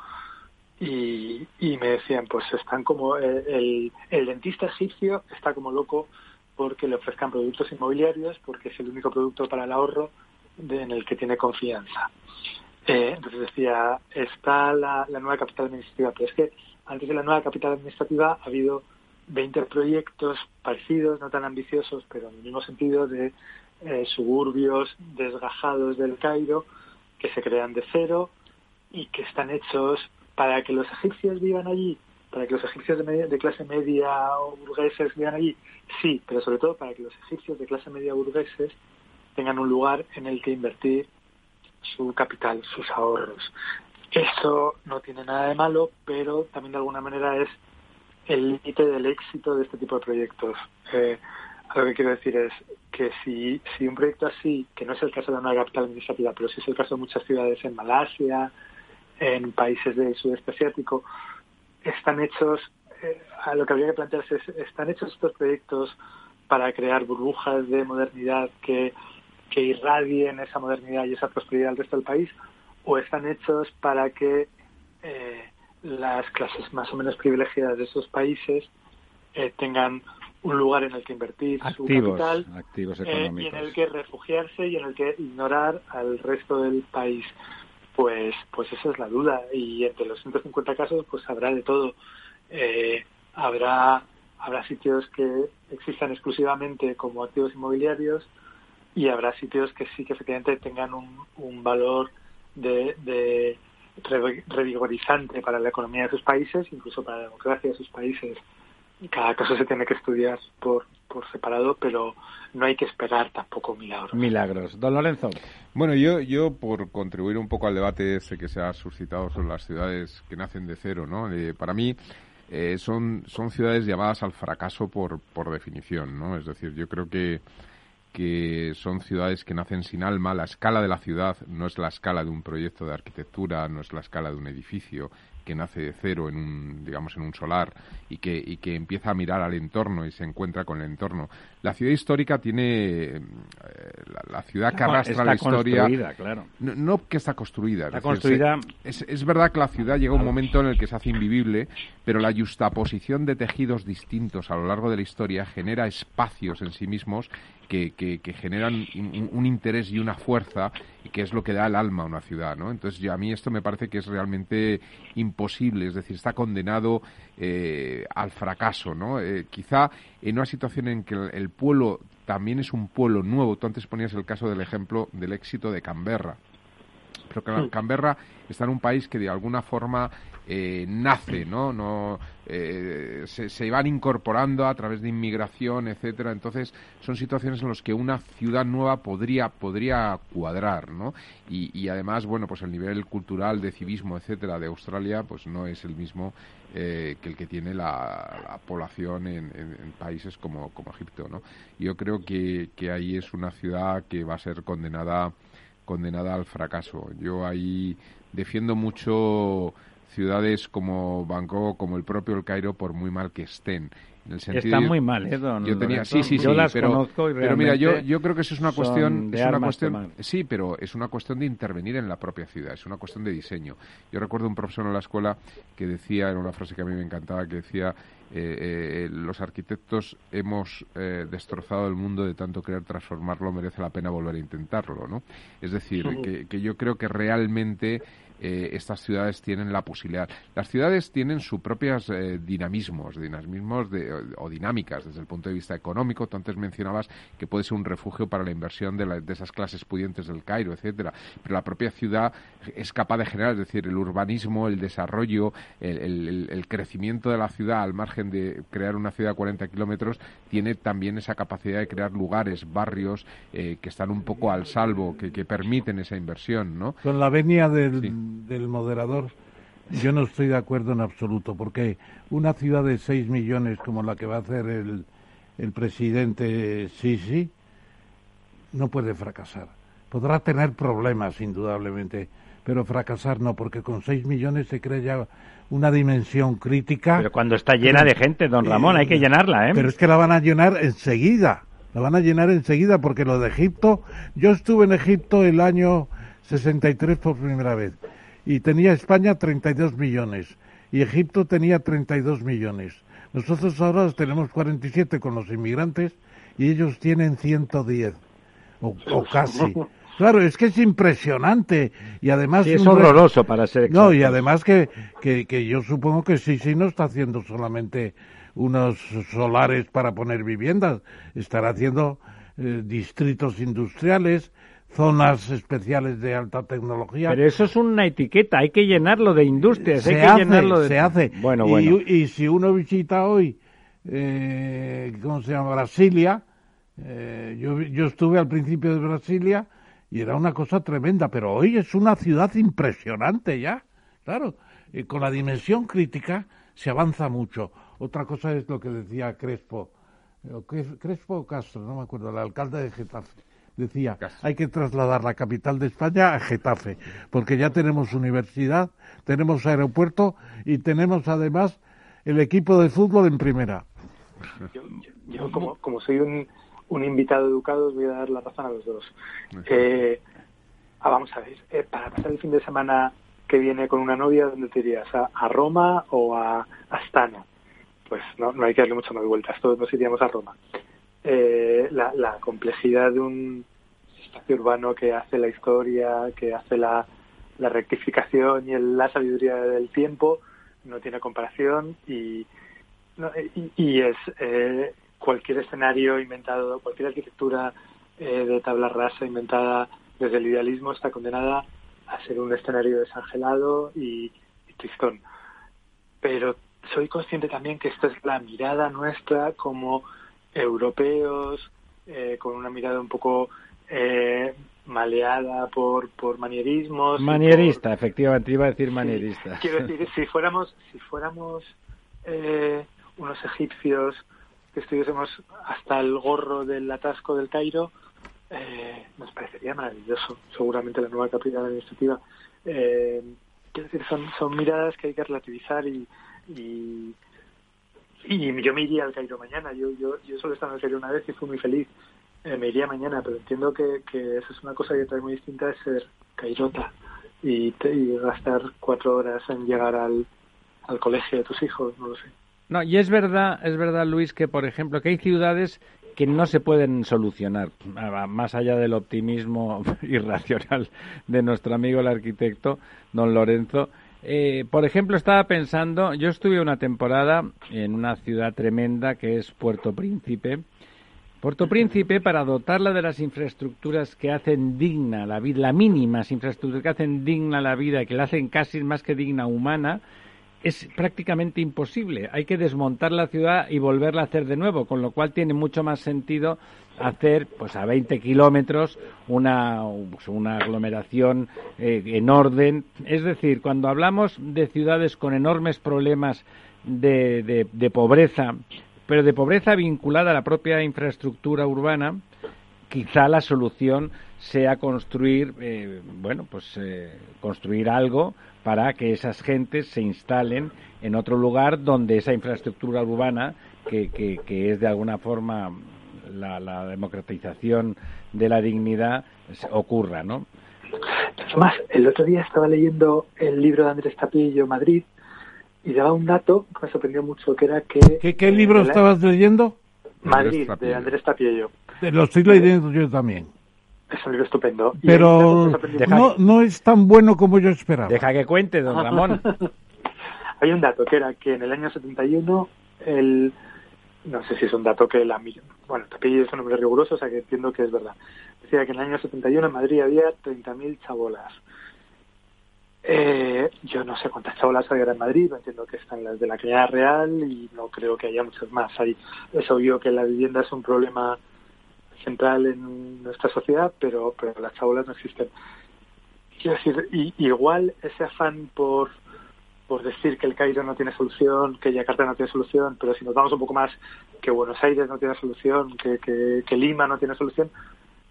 Y, me decían, pues están como el, el dentista egipcio está como loco porque le ofrezcan productos inmobiliarios, porque es el único producto para el ahorro en el que tiene confianza. Eh, entonces decía, está la, nueva capital administrativa, pero es que antes de la nueva capital administrativa ha habido 20 proyectos parecidos, no tan ambiciosos, pero en el mismo sentido de eh, suburbios desgajados del Cairo que se crean de cero y que están hechos para que los egipcios vivan allí, para que los egipcios de, de clase media o burgueses vivan allí, sí, pero sobre todo para que los egipcios de clase media burgueses tengan un lugar en el que invertir su capital, sus ahorros. Eso no tiene nada de malo, pero también de alguna manera es el límite del éxito de este tipo de proyectos. Eh, lo que quiero decir es que si, si un proyecto así, que no es el caso de una capital administrativa, pero sí es el caso de muchas ciudades en Malasia, en países del sudeste asiático, están hechos, eh, a lo que habría que plantearse es, ¿están hechos estos proyectos para crear burbujas de modernidad que que irradien esa modernidad y esa prosperidad al resto del país o están hechos para que eh, las clases más o menos privilegiadas de esos países eh, tengan un lugar en el que invertir su capital eh, y en el que refugiarse y en el que ignorar al resto del país. Pues, pues esa es la duda y entre los 150 casos pues habrá de todo. habrá habrá sitios que existan exclusivamente como activos inmobiliarios, y habrá sitios que sí que efectivamente tengan un, valor de, revigorizante para la economía de sus países, incluso para la democracia de sus países. Cada caso se tiene que estudiar por, por separado, pero no hay que esperar tampoco milagros. Milagros. Don Lorenzo. Bueno, yo, yo por contribuir un poco al debate ese que se ha suscitado sobre las ciudades que nacen de cero, ¿no? Eh, para mí eh, son, son ciudades llamadas al fracaso por, por definición, ¿no? Es decir, yo creo que que son ciudades que nacen sin alma. La escala de la ciudad no es la escala de un proyecto de arquitectura, no es la escala de un edificio que nace de cero en un, digamos, en un solar y que, y que empieza a mirar al entorno y se encuentra con el entorno. La ciudad histórica tiene, eh, la, ciudad que arrastra la historia. Claro. No, que está construida. Está construida. es, es, verdad que la ciudad llega un momento en el que se hace invivible, pero la justaposición de tejidos distintos a lo largo de la historia genera espacios en sí mismos que, generan un, interés y una fuerza que es lo que da el alma a una ciudad, ¿no? Entonces, a mí esto me parece que es realmente imposible, es decir, está condenado eh, al fracaso, ¿no? Eh, quizá en una situación en que el, pueblo también es un pueblo nuevo, tú antes ponías el caso del ejemplo del éxito de Canberra, pero que Canberra está en un país que de alguna forma eh, nace, ¿no? no eh, se, se, van incorporando a través de inmigración, etcétera. Entonces, son situaciones en las que una ciudad nueva podría, podría cuadrar, ¿no? Y, además, bueno, pues el nivel cultural de civismo, etcétera, de Australia, pues no es el mismo eh, que el que tiene la, población en, países como, como Egipto, ¿no? Yo creo que, que ahí es una ciudad que va a ser condenada condenada al fracaso. Yo ahí defiendo mucho ciudades como Bangkok, como el propio El Cairo, por muy mal que estén. En el sentido, Está muy mal, ¿eh, don yo tenía, sí, sí, sí, yo las pero, conozco y pero mira, yo, yo creo que eso es una cuestión, es una cuestión, sí, pero es una cuestión de intervenir en la propia ciudad, es una cuestión de diseño. Yo recuerdo un profesor en la escuela que decía, era una frase que a mí me encantaba, que decía, eh, eh, los arquitectos hemos eh, destrozado el mundo de tanto querer transformarlo, merece la pena volver a intentarlo, ¿no? Es decir, que, que yo creo que realmente eh, estas ciudades tienen la posibilidad. Las ciudades tienen sus propios eh, dinamismos, dinamismos o dinámicas desde el punto de vista económico. Tú antes mencionabas que puede ser un refugio para la inversión de, esas clases pudientes del Cairo, etcétera. Pero la propia ciudad es capaz de generar, es decir, el urbanismo, el desarrollo, el, crecimiento de la ciudad al margen de crear una ciudad a 40 kilómetros, tiene también esa capacidad de crear lugares, barrios eh, que están un poco al salvo, que, permiten esa inversión, ¿no? Con la venia del del moderador, yo no estoy de acuerdo en absoluto, porque una ciudad de 6 millones como la que va a hacer el, el presidente Sisi, no puede fracasar. Podrá tener problemas, indudablemente, pero fracasar no, porque con 6 millones se crea ya una dimensión crítica. Pero cuando está llena de gente, don Ramón, hay que llenarla, ¿eh? Pero es que la van a llenar enseguida. La van a llenar enseguida porque lo de Egipto. Yo estuve en Egipto el año 63 por primera vez y tenía España 32 millones y Egipto tenía 32 millones. Nosotros ahora tenemos 47 con los inmigrantes y ellos tienen 110 o, o casi. Claro, es que es impresionante y además es horroroso para ser exactos. No, y además que, que, que yo supongo que sí, sí no está haciendo solamente unos solares para poner viviendas, estará haciendo eh, distritos industriales, zonas especiales de alta tecnología. Pero eso es una etiqueta, hay que llenarlo de industrias, se hay que hace, llenarlo de... Se hace. Bueno, y, bueno. y si uno visita hoy, eh, ¿cómo se llama? Brasilia, eh, yo, yo estuve al principio de Brasilia y era una cosa tremenda, pero hoy es una ciudad impresionante ya, claro, y con la dimensión crítica se avanza mucho. Otra cosa es lo que decía Crespo, Crespo o Castro, no me acuerdo, el alcalde de Getafe decía, hay que trasladar la capital de España a Getafe, porque ya tenemos universidad, tenemos aeropuerto y tenemos además el equipo de fútbol en primera. Yo, yo, yo como, como soy un, un, invitado educado, os voy a dar la razón a los dos. Eh, ah, vamos a ver, eh, para pasar el fin de semana que viene con una novia, ¿dónde te irías? ¿A, a Roma o a Astana? Pues no, no hay que darle mucho más vueltas, todos nos iríamos a Roma. Eh, la, la, complejidad de un espacio urbano que hace la historia, que hace la, rectificación y el, la sabiduría del tiempo, no tiene comparación y, no, y, y, es eh, cualquier escenario inventado, cualquier arquitectura eh, de tabla rasa inventada desde el idealismo está condenada a ser un escenario desangelado y, y tristón. Pero soy consciente también que esta es la mirada nuestra como europeos, eh, con una mirada un poco eh, maleada por, por manierismos. Manierista, por... efectivamente, iba a decir manierista. Sí, quiero decir, si fuéramos, si fuéramos eh, unos egipcios que estuviésemos hasta el gorro del atasco del Cairo, eh, nos parecería maravilloso, seguramente la nueva capital administrativa. Eh, quiero decir, son, son miradas que hay que relativizar y, y y yo me iría al Cairo mañana. Yo, yo, yo solo he estado en el Cairo una vez y fui muy feliz. Eh, me iría mañana, pero entiendo que, que eso es una cosa que trae muy distinta de ser cairota y, gastar cuatro horas en llegar al, al colegio de tus hijos, no lo sé. No, y es verdad, es verdad, Luis, que por ejemplo que hay ciudades que no se pueden solucionar, más allá del optimismo irracional de nuestro amigo el arquitecto, don Lorenzo, eh, por ejemplo, estaba pensando, yo estuve una temporada en una ciudad tremenda que es Puerto Príncipe. Puerto Príncipe, para dotarla de las infraestructuras que hacen digna la vida, las mínimas infraestructuras que hacen digna la vida, que la hacen casi más que digna humana, es prácticamente imposible. Hay que desmontar la ciudad y volverla a hacer de nuevo, con lo cual tiene mucho más sentido hacer pues a 20 kilómetros una, pues, una aglomeración eh, en orden. Es decir, cuando hablamos de ciudades con enormes problemas de, de, de pobreza, pero de pobreza vinculada a la propia infraestructura urbana, quizá la solución sea construir, eh, bueno, pues eh, construir algo para que esas gentes se instalen en otro lugar donde esa infraestructura urbana, que, que, que es de alguna forma la, la, democratización de la dignidad, ocurra, ¿no? Más, el otro día estaba leyendo el libro de Andrés Tapillo, Madrid, y daba un dato que me sorprendió mucho, que era que... ¿Qué, qué libro la... estabas leyendo? Madrid, de Andrés Tapillo. Lo estoy leyendo yo también. Es un libro estupendo. Pero no, no es tan bueno como yo esperaba. Deja que cuente, don Ramón. Hay un dato que era que en el año 71 el no sé si es un dato que la bueno Tapillo es un nombre riguroso o sea que entiendo que es verdad decía que en el año 71 en Madrid había 30.000 chabolas eh, yo no sé cuántas chabolas había en Madrid entiendo que están las de la Cañada Real y no creo que haya muchas más Hay, es obvio que la vivienda es un problema central en nuestra sociedad pero pero las chabolas no existen quiero decir y, igual ese afán por por decir que el Cairo no tiene solución, que Yakarta no tiene solución, pero si nos vamos un poco más, que Buenos Aires no tiene solución, que, que, que Lima no tiene solución,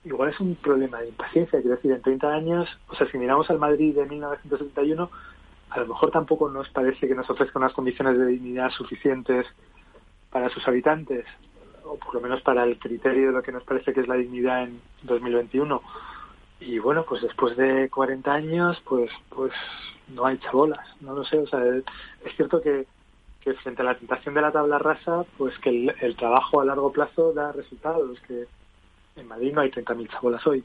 igual es un problema de impaciencia. Quiero decir, en 30 años, o sea, si miramos al Madrid de 1971, a lo mejor tampoco nos parece que nos ofrezca unas condiciones de dignidad suficientes para sus habitantes, o por lo menos para el criterio de lo que nos parece que es la dignidad en 2021. Y bueno, pues después de 40 años, pues pues no hay chabolas, no lo sé, o sea, es cierto que, que frente a la tentación de la tabla rasa, pues que el, el trabajo a largo plazo da resultados, que en Madrid no hay 30.000 chabolas hoy.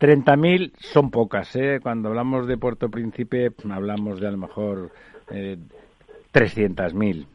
30.000 son pocas, ¿eh? Cuando hablamos de Puerto Príncipe, hablamos de a lo mejor eh, 300.000.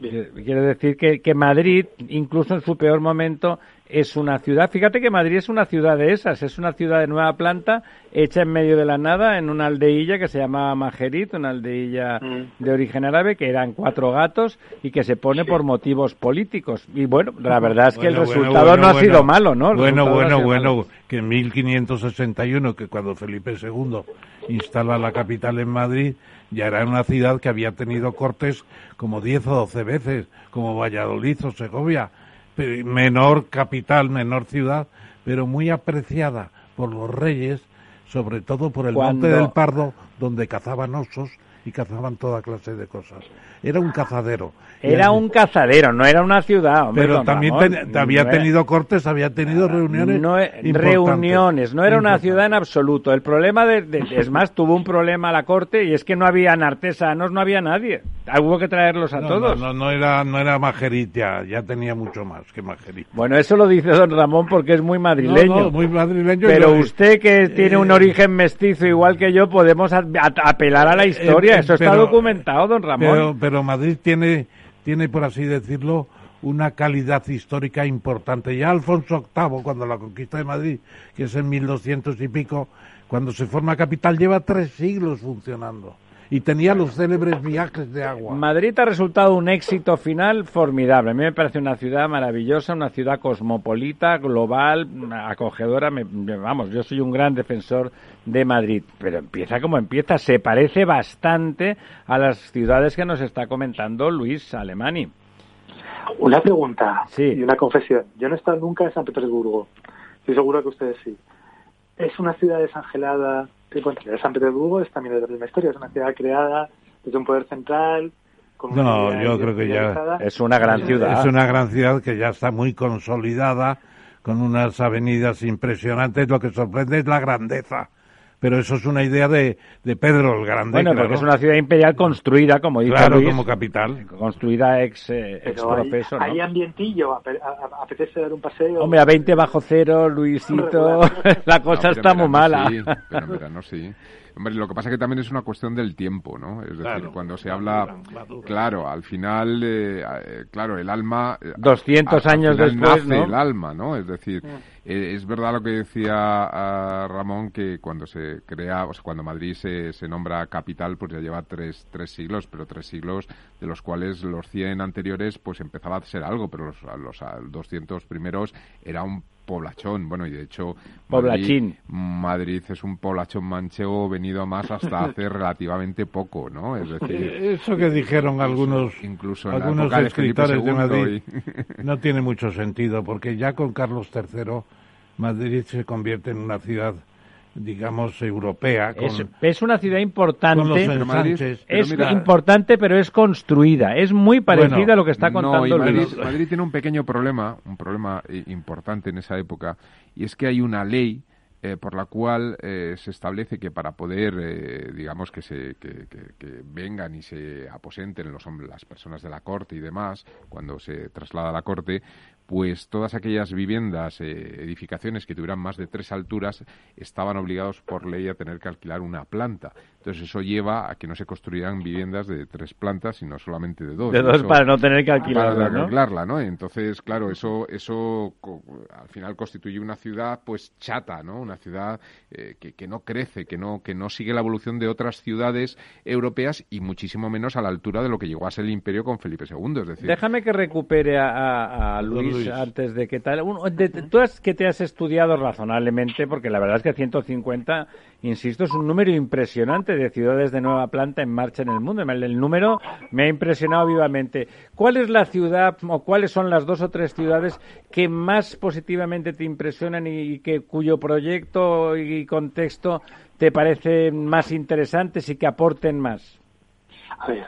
Quiere decir que, que Madrid, incluso en su peor momento, es una ciudad, fíjate que Madrid es una ciudad de esas, es una ciudad de nueva planta, hecha en medio de la nada, en una aldeilla que se llamaba Majerit, una aldeilla Mm. de origen árabe, que eran cuatro gatos y que se pone por motivos políticos. Y bueno, la verdad es que el Bueno, bueno, resultado bueno, no ha bueno. sido malo, ¿no? El Bueno, resultado no bueno, bueno, malo. que en 1561, que cuando Felipe II instala la capital en Madrid, ya era una ciudad que había tenido cortes como 10 o 12 veces, como Valladolid o Segovia, menor capital, menor ciudad, pero muy apreciada por los reyes, sobre todo por el Cuando- Monte del Pardo, donde cazaban osos y cazaban toda clase de cosas. Era un cazadero. Era un cazadero, no era una ciudad. hombre, pero también ten- había tenido cortes, había tenido reuniones. No, eh, reuniones, no era una ciudad en absoluto. El problema de, de- es más, tuvo un problema la corte y es que no habían artesanos, no había nadie. Ah, Hubo que traerlos a No, todos. No, no, no era, no era Majerit ya, tenía mucho más que Majerit. Bueno, eso lo dice don Ramón porque es muy madrileño. Muy madrileño. Pero Yo- usted que tiene un eh, origen mestizo igual que yo, podemos a- a- apelar a la historia. eh, Eso está pero- documentado, don Ramón. Pero, pero Madrid tiene, tiene, por así decirlo, una calidad histórica importante. Ya Alfonso VIII, cuando la conquista de Madrid, que es en 1200 y pico, cuando se forma capital, lleva tres siglos funcionando. Y tenía los célebres viajes de agua. Madrid ha resultado un éxito final formidable. A mí me parece una ciudad maravillosa, una ciudad cosmopolita, global, acogedora. Me- vamos, yo soy un gran defensor de Madrid, pero empieza como empieza. Se parece bastante a las ciudades que nos está comentando Luis Alemani. Una pregunta Sí. y una confesión. Yo no he estado nunca en San Petersburgo. Estoy seguro que ustedes sí. ¿Es una ciudad desangelada? entre San Petersburgo es también de la misma historia. Es una ciudad creada desde un poder central. Con No, yo creo que ya. Es una gran ciudad. Es una gran ciudad que ya está muy consolidada, con unas avenidas impresionantes. Lo que sorprende es la grandeza. Pero eso es una idea de, de Pedro el Grande. Bueno, claro. porque es una ciudad imperial construida, como dice Claro, Luis, como capital. construida ex, eh, ex hay, ¿no? hay ambientillo, apetece dar un paseo. Hombre, a 20 bajo cero, Luisito, la cosa No, está muy mala. Sí, pero en verano sí. Hombre, lo que pasa es que también es una cuestión del tiempo, ¿no? Es decir, cuando se habla, madura. claro, al final, eh, eh, claro, el alma... eh, 200 al- al años después, nace ¿no? el alma, ¿no? Es decir, eh, es verdad lo que decía ah, Ramón, que cuando se crea, o sea, cuando Madrid se, se nombra capital, pues ya lleva tres, tres siglos, pero tres siglos de los cuales los 100 anteriores, pues empezaba a ser algo, pero los, a los a 200 primeros era un poblachón, bueno, y de hecho... Madrid, Madrid es un poblachón manchego venido a más hasta hace relativamente poco, ¿no? Es decir... Eso que dijeron algunos, incluso algunos de escritores de Madrid y- no tiene mucho sentido, porque ya con Carlos III Madrid se convierte en una ciudad, digamos, europea. Con, Es, es una ciudad con los importante. Pero Es mira- importante, pero es construida. Es muy parecida Bueno, a lo que está No, contando y Madrid, Luis. Madrid tiene un pequeño problema, un problema eh, importante en esa época, y es que hay una ley eh, por la cual eh, se establece que para poder, eh, digamos, que, se, que, que- que vengan y se aposenten los, las personas de la corte y demás, cuando se traslada a la corte, pues todas aquellas viviendas, eh, edificaciones que tuvieran más de tres alturas, estaban obligados por ley a tener que alquilar una planta. Entonces eso lleva a que no se construyeran viviendas de tres plantas, sino solamente de dos. De dos eso- para no tener que para alquilarla, ¿no? arreglarla, ¿no? Entonces, claro, eso, eso co- al final constituye una ciudad, pues chata, ¿no? Una ciudad eh, que, que, no crece, que no, que no sigue la evolución de otras ciudades europeas y muchísimo menos a la altura de lo que llegó a ser el imperio con Felipe II. Es decir, Déjame que recupere a, a Luis, Luis, antes de que tal. de, tú has, que te has estudiado razonablemente, porque la verdad es que 150, insisto, es un número impresionante de ciudades de nueva planta en marcha en el mundo. El número me ha impresionado vivamente. ¿Cuál es la ciudad o cuáles son las dos o tres ciudades que más positivamente te impresionan y que cuyo proyecto y contexto te parecen más interesantes y que aporten más? A ver,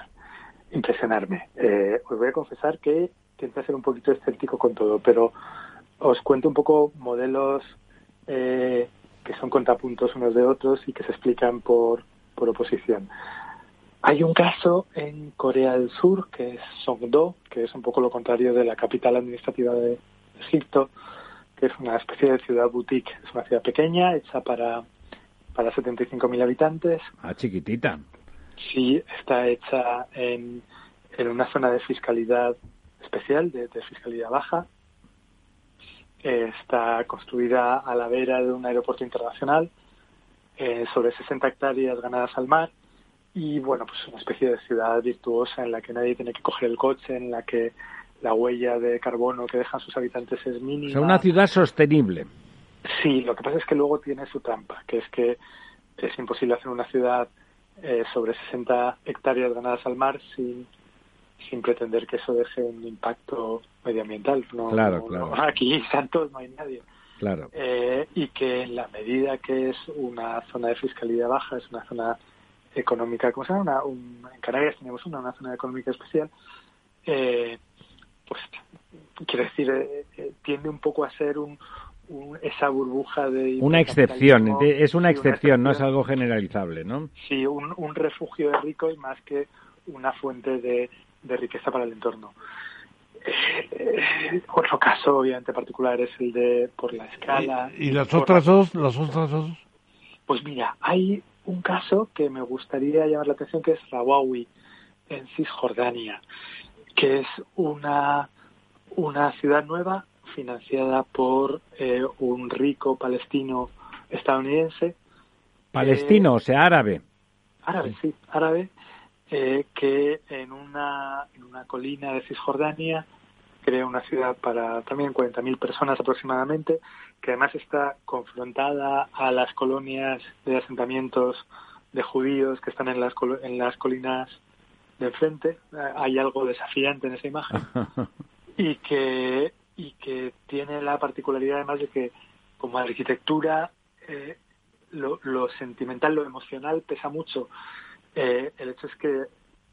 impresionarme. Eh, os voy a confesar que intenté ser un poquito escéptico con todo, pero os cuento un poco modelos eh, que son contrapuntos unos de otros y que se explican por, por oposición. Hay un caso en Corea del Sur, que es Songdo, que es un poco lo contrario de la capital administrativa de Egipto, que es una especie de ciudad boutique. Es una ciudad pequeña, hecha para, para 75.000 habitantes. Ah, chiquitita. Sí, está hecha en, en una zona de fiscalidad especial, de, de fiscalidad baja. Eh, está construida a la vera de un aeropuerto internacional, eh, sobre 60 hectáreas ganadas al mar. Y bueno, pues una especie de ciudad virtuosa en la que nadie tiene que coger el coche, en la que la huella de carbono que dejan sus habitantes es mínima. O sea, una ciudad sostenible. Sí, lo que pasa es que luego tiene su trampa, que es que es imposible hacer una ciudad eh, sobre 60 hectáreas ganadas al mar sin, sin pretender que eso deje un impacto medioambiental. No, claro, no, claro. No, aquí Santos no hay nadie. Claro. Eh, y que en la medida que es una zona de fiscalidad baja, es una zona económica, ¿cómo se llama? Una, un, en Canarias tenemos una, una zona económica especial, eh, pues quiero decir, eh, eh, tiende un poco a ser un, un, esa burbuja de... Una excepción, es una excepción, no es algo generalizable, ¿no? Sí, un, un refugio de ricos más que una fuente de, de riqueza para el entorno. Eh, otro caso, obviamente, particular es el de por la escala. ¿Y, y las otras dos? ¿Las otras dos? Pues mira, hay un caso que me gustaría llamar la atención que es Rawawi, en Cisjordania, que es una, una ciudad nueva financiada por eh, un rico palestino estadounidense. Palestino, eh, o sea, árabe. Árabe, sí, árabe, eh, que en una, en una colina de Cisjordania crea una ciudad para también 40.000 personas aproximadamente, que además está confrontada a las colonias de asentamientos de judíos que están en las, en las colinas de enfrente. Hay algo desafiante en esa imagen. y que y que tiene la particularidad además de que como arquitectura eh, lo, lo, sentimental, lo emocional pesa mucho. Eh, el hecho es que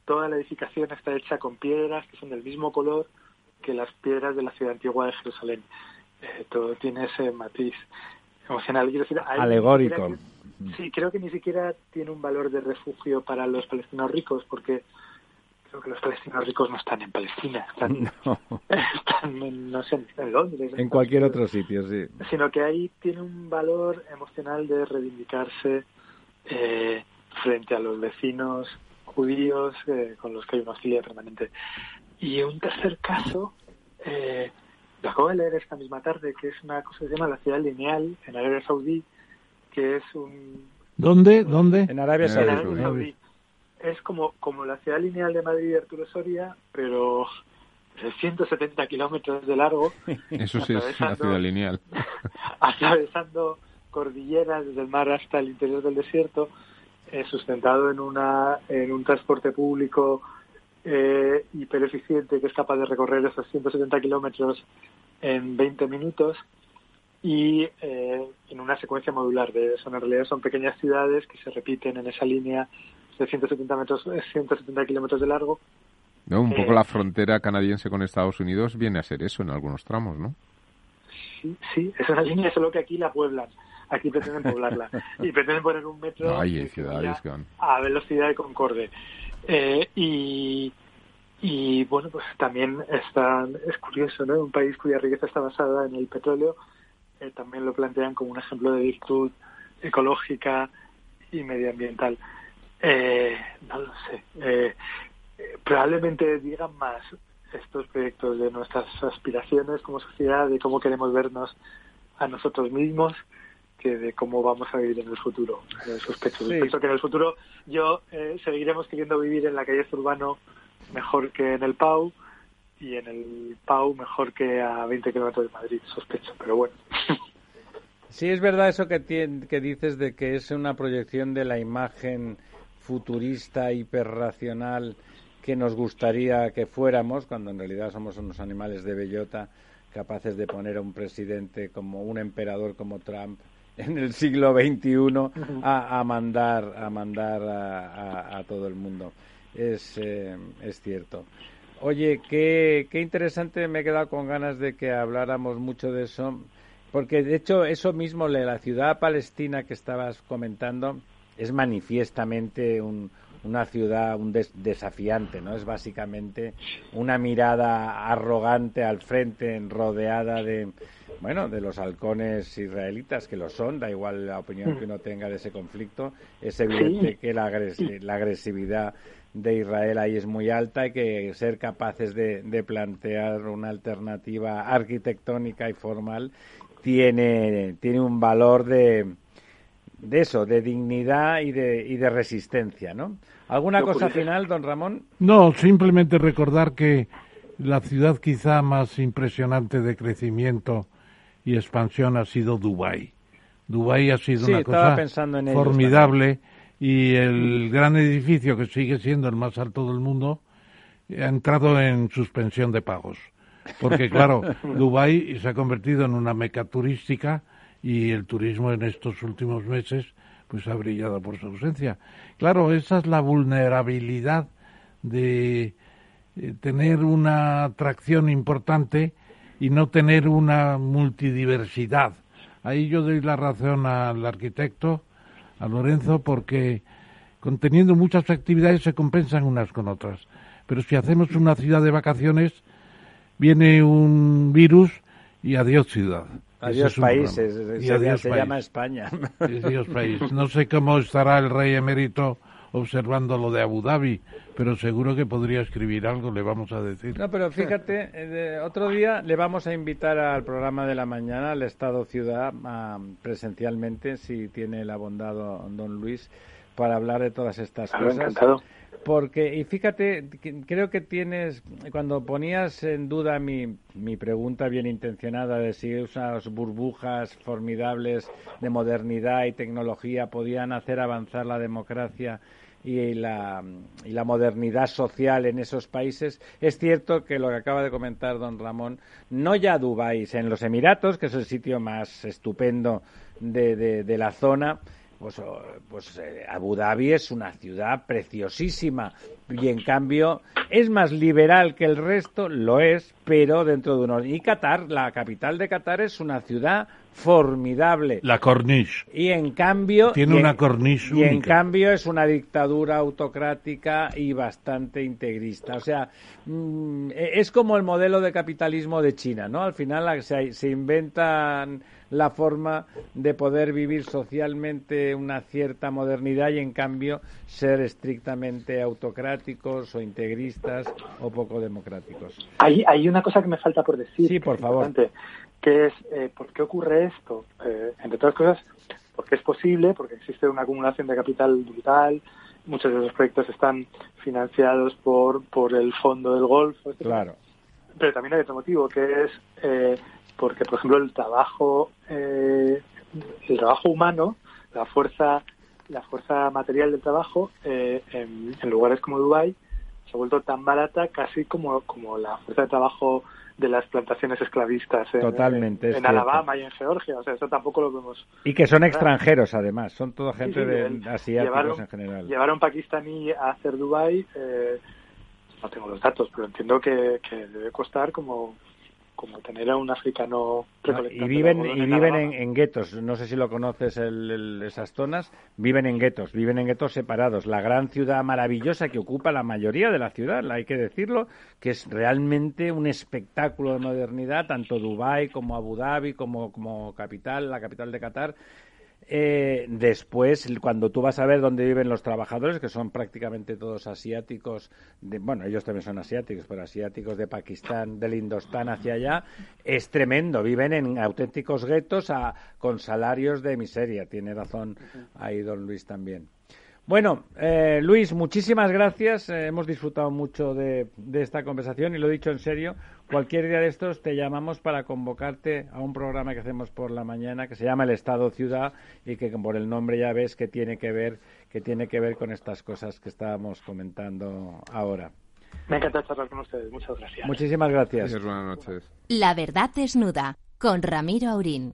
toda la edificación está hecha con piedras que son del mismo color que las piedras de la ciudad antigua de Jerusalén. Eh, todo tiene ese matiz emocional. Quiero decir, Alegórico. Que, sí, creo que ni siquiera tiene un valor de refugio para los palestinos ricos, porque creo que los palestinos ricos no están en Palestina, están, no. están en, no sé, en Londres. En cualquier otro sitio, sí. Sino que ahí tiene un valor emocional de reivindicarse eh, frente a los vecinos judíos eh, con los que hay una hostilidad permanente. Y un tercer caso, eh, lo acabo de leer esta misma tarde, que es una cosa que se llama la ciudad lineal en Arabia Saudí, que es un... ¿Dónde? ¿Dónde? En Arabia Saudí. En Arabia Saudí es como, como la ciudad lineal de Madrid y Arturo Soria, pero de 170 kilómetros de largo. Eso sí es una ciudad lineal. atravesando cordilleras desde el mar hasta el interior del desierto, eh, sustentado en, una, en un transporte público eh, hipereficiente que es capaz de recorrer esos 170 kilómetros en 20 minutos y eh, en una secuencia modular de eso. En realidad son pequeñas ciudades que se repiten en esa línea de 170 metros, 170 kilómetros de largo. No, un poco eh, la frontera canadiense con Estados Unidos viene a ser eso en algunos tramos, ¿no? Sí, sí, es una línea, solo que aquí la pueblan. Aquí pretenden poblarla. y pretenden poner un metro ciudades a velocidad de Concorde. Eh, y, y bueno, pues también está, es curioso, ¿no? Un país cuya riqueza está basada en el petróleo, eh, también lo plantean como un ejemplo de virtud ecológica y medioambiental. Eh, no lo sé. Eh, probablemente digan más estos proyectos de nuestras aspiraciones como sociedad, de cómo queremos vernos a nosotros mismos, que de cómo vamos a vivir en el futuro. Eh, sospecho, sospecho que en el futuro yo eh, seguiremos queriendo vivir en la calle Zurbano mejor que en el Pau y en el Pau mejor que a 20 kilómetros de Madrid, sospecho, pero bueno. Sí, es verdad eso que, que dices de que es una proyección de la imagen futurista, hiperracional que nos gustaría que fuéramos, cuando en realidad somos unos animales de bellota capaces de poner a un presidente como un emperador como Trump en el siglo XXI a, mandar a mandar a, todo el mundo. Es, eh, es cierto. Oye, qué, qué interesante, me he quedado con ganas de que habláramos mucho de eso porque de hecho eso mismo, la ciudad palestina que estabas comentando, es manifiestamente una ciudad un desafiante, ¿no? Es básicamente una mirada arrogante al frente, rodeada de, bueno, de los halcones israelitas, que lo son, da igual la opinión que uno tenga de ese conflicto. Es evidente que la, agresividad de Israel ahí es muy alta y que ser capaces de plantear una alternativa arquitectónica y formal tiene, tiene un valor de, de eso, de dignidad y de, y de resistencia, ¿no? ¿Alguna cosa final, don Ramón? No, simplemente recordar que la ciudad quizá más impresionante de crecimiento y expansión ha sido Dubái. Dubái ha sido una cosa formidable y el gran edificio que sigue siendo el más alto del mundo ha entrado en suspensión de pagos. Porque claro, Dubái se ha convertido en una meca turística y el turismo en estos últimos meses pues ha brillado por su ausencia. Claro, esa es la vulnerabilidad de eh, tener una atracción importante y no tener una multidiversidad. Ahí yo doy la razón al arquitecto, a Lorenzo, porque conteniendo muchas actividades se compensan unas con otras. Pero si hacemos una ciudad de vacaciones, viene un virus y adiós ciudad. Adiós países, se, llama España. Adiós país. No sé cómo estará el rey emérito observando lo de Abu Dhabi, pero seguro que podría escribir algo, le vamos a decir. No, pero fíjate, eh, otro día le vamos a invitar al programa de la mañana, al Estado Ciudad, presencialmente, si tiene la bondad don Luis, para hablar de todas estas cosas. Encantado. Porque, y fíjate, creo que tienes, cuando ponías en duda mi, mi pregunta bien intencionada de si esas burbujas formidables de modernidad y tecnología podían hacer avanzar la democracia y la, y la modernidad social en esos países, es cierto que lo que acaba de comentar don Ramón, no ya Dubái, en los Emiratos, que es el sitio más estupendo de, de, de la zona, pues, pues eh, Abu Dhabi es una ciudad preciosísima y en cambio es más liberal que el resto, lo es, pero dentro de unos... Y Qatar, la capital de Qatar es una ciudad formidable. La Corniche. Y en cambio... Tiene una Corniche Y en cambio es una dictadura autocrática y bastante integrista. O sea, mm, e, es como el modelo de capitalismo de China, ¿no? Al final se, se inventan la forma de poder vivir socialmente una cierta modernidad y en cambio ser estrictamente autocráticos o integristas o poco democráticos. Hay, hay una cosa que me falta por decir. Sí, por favor. Que es, eh, ¿por qué ocurre esto? Eh, entre otras cosas, porque es posible, porque existe una acumulación de capital brutal, muchos de los proyectos están financiados por, por el fondo del Golfo. Claro. Pero también hay otro motivo, que es eh, porque, por ejemplo, el trabajo, eh, el trabajo humano, la fuerza, la fuerza material del trabajo, eh, en, lugares como Dubai se ha vuelto tan barata casi como, como la fuerza de trabajo de las plantaciones esclavistas en, Totalmente, en, Alabama y en Georgia. O sea, eso tampoco lo vemos. Y que son extranjeros, además. Son toda gente de asiáticos en general. Llevar a un pakistaní a hacer Dubai, eh, no tengo los datos, pero entiendo que, que debe costar como como tener a un africano y viven y viven en, guetos. No sé si lo conoces esas zonas. Viven en guetos viven en guetos separados. La gran ciudad maravillosa que ocupa la mayoría de la ciudad hay que decirlo que es realmente un espectáculo de modernidad tanto Dubái como Abu Dhabi como como capital la capital de Qatar eh, después, cuando tú vas a ver dónde viven los trabajadores, que son prácticamente todos asiáticos, de, bueno, ellos también son asiáticos, pero asiáticos de Pakistán, del Indostán hacia allá, es tremendo. Viven en auténticos guetos a, con salarios de miseria. Tiene razón ahí don Luis también. Bueno, eh, Luis, muchísimas gracias. Eh, hemos disfrutado mucho de, esta conversación y lo he dicho en serio. Cualquier día de estos te llamamos para convocarte a un programa que hacemos por la mañana que se llama El Estado Ciudad y que por el nombre ya ves que tiene que ver que tiene que ver con estas cosas que estábamos comentando ahora. Me encanta charlar con ustedes. Muchas gracias. Muchísimas gracias. buenas noches. La verdad desnuda con Ramiro Aurín.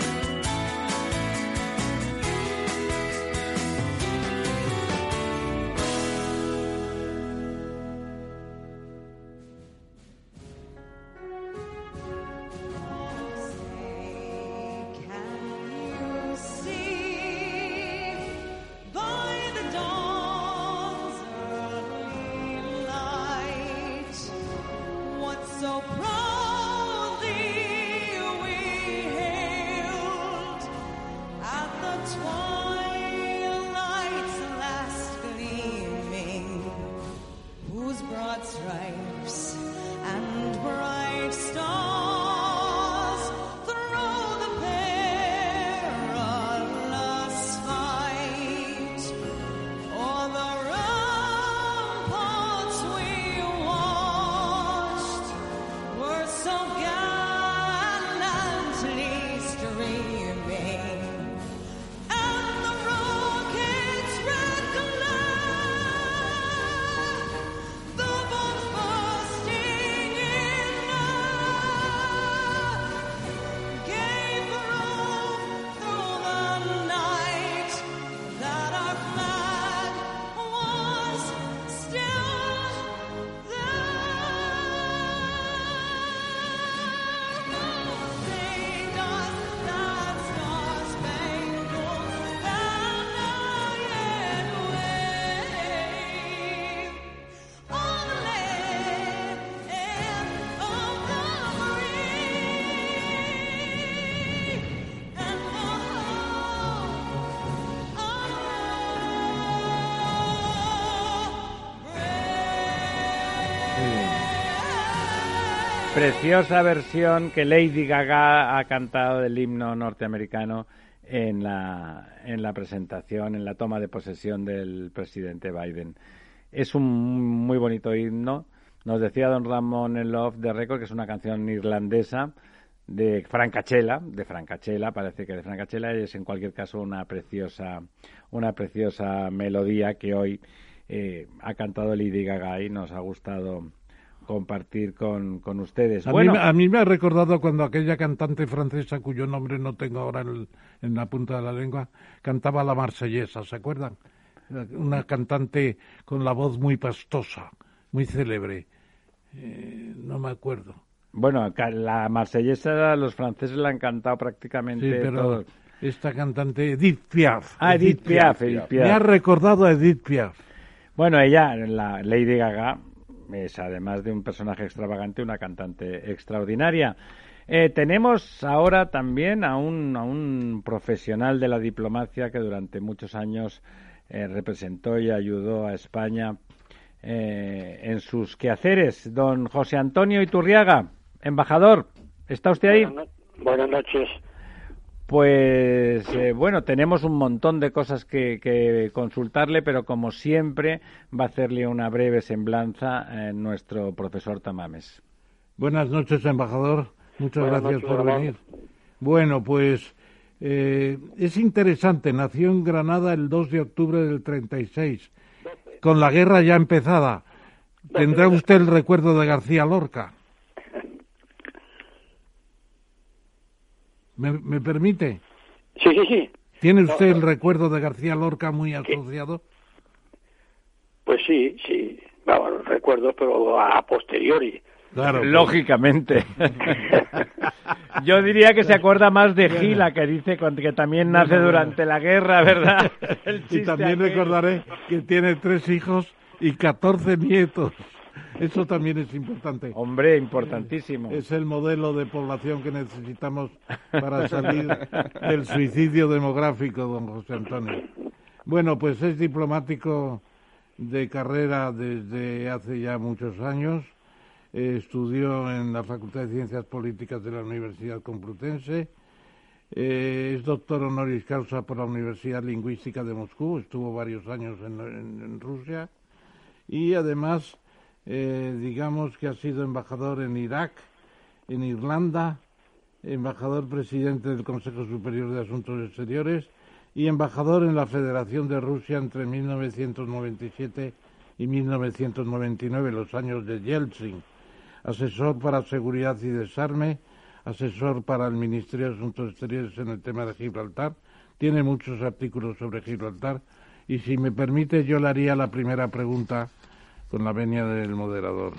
Preciosa versión que Lady Gaga ha cantado del himno norteamericano en la, en la presentación, en la toma de posesión del presidente Biden. Es un muy bonito himno. Nos decía don Ramón en Love de Record que es una canción irlandesa de Francachela, de Francachela, parece que de Francachela, es en cualquier caso una preciosa, una preciosa melodía que hoy eh, ha cantado Lady Gaga y nos ha gustado compartir con, con ustedes. A, bueno, mí, a mí me ha recordado cuando aquella cantante francesa, cuyo nombre no tengo ahora en, la punta de la lengua, cantaba la marsellesa, ¿se acuerdan? Una cantante con la voz muy pastosa, muy célebre. Eh, no me acuerdo. Bueno, la marsellesa los franceses la han cantado prácticamente sí, pero Esta cantante, Edith Piaf. Ah, Edith, Piaf, Edith Piaf. Me ha recordado a Edith Piaf. Bueno, ella, la Lady Gaga, es además de un personaje extravagante, una cantante extraordinaria. Eh, tenemos ahora también a un, a un profesional de la diplomacia que durante muchos años eh, representó y ayudó a España eh, en sus quehaceres, don José Antonio Iturriaga, embajador. ¿Está usted ahí? Buenas noches. Pues eh, bueno, tenemos un montón de cosas que, consultarle, pero como siempre va a hacerle una breve semblanza eh, nuestro profesor Tamames. Buenas noches, embajador. Muchas gracias por venir. Bueno, pues eh, es interesante. Nació en Granada el 2 de octubre del 36, con la guerra ya empezada. ¿Tendrá usted el recuerdo de García Lorca? ¿Me, permite? Sí, sí, sí. ¿Tiene usted el recuerdo de García Lorca muy asociado? Pues Pues sí, sí, vamos, recuerdo, pero a posteriori. Claro, Lógicamente. Yo diría que se acuerda más de Gila, que dice que también nace durante la guerra, ¿verdad? y también recordaré que tiene tres hijos y catorce nietos. Eso también es importante. Hombre, importantísimo. Es el modelo de población que necesitamos para salir del suicidio demográfico, don José Antonio. Bueno, pues es diplomático de carrera desde hace ya muchos años. estudió en la Facultad de Ciencias Políticas de la Universidad Complutense. Eh, es doctor honoris causa por la Universidad Lingüística de Moscú. Estuvo varios años en Rusia. Y además eh, digamos que ha sido embajador en Irak, en Irlanda, embajador presidente del Consejo Superior de Asuntos Exteriores y embajador en la Federación de Rusia entre 1997 y 1999, los años de Yeltsin, asesor para seguridad y desarme, asesor para el Ministerio de Asuntos Exteriores en el tema de Gibraltar, tiene muchos artículos sobre Gibraltar. Y si me permite yo le haría la primera pregunta con la venia del moderador.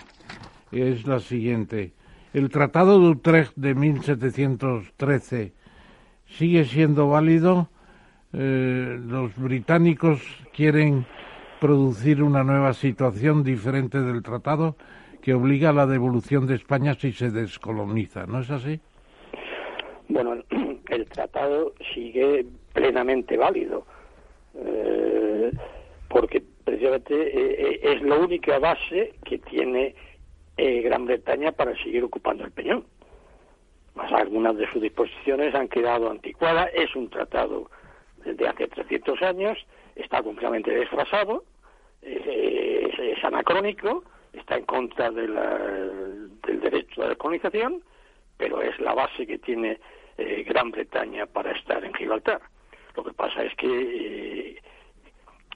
Es la siguiente. ¿El Tratado de Utrecht de 1713 sigue siendo válido? Eh, los británicos quieren producir una nueva situación diferente del tratado que obliga a la devolución de España si se descoloniza, ¿no es así? Bueno, el tratado sigue plenamente válido, eh, porque precisamente eh, eh, es la única base que tiene eh, Gran Bretaña para seguir ocupando el peñón. Más algunas de sus disposiciones han quedado anticuadas, es un tratado de hace 300 años, está completamente desfasado, es, anacrónico, está en contra del derecho a la colonización, pero es la base que tiene Gran Bretaña para estar en Gibraltar. Lo que pasa es que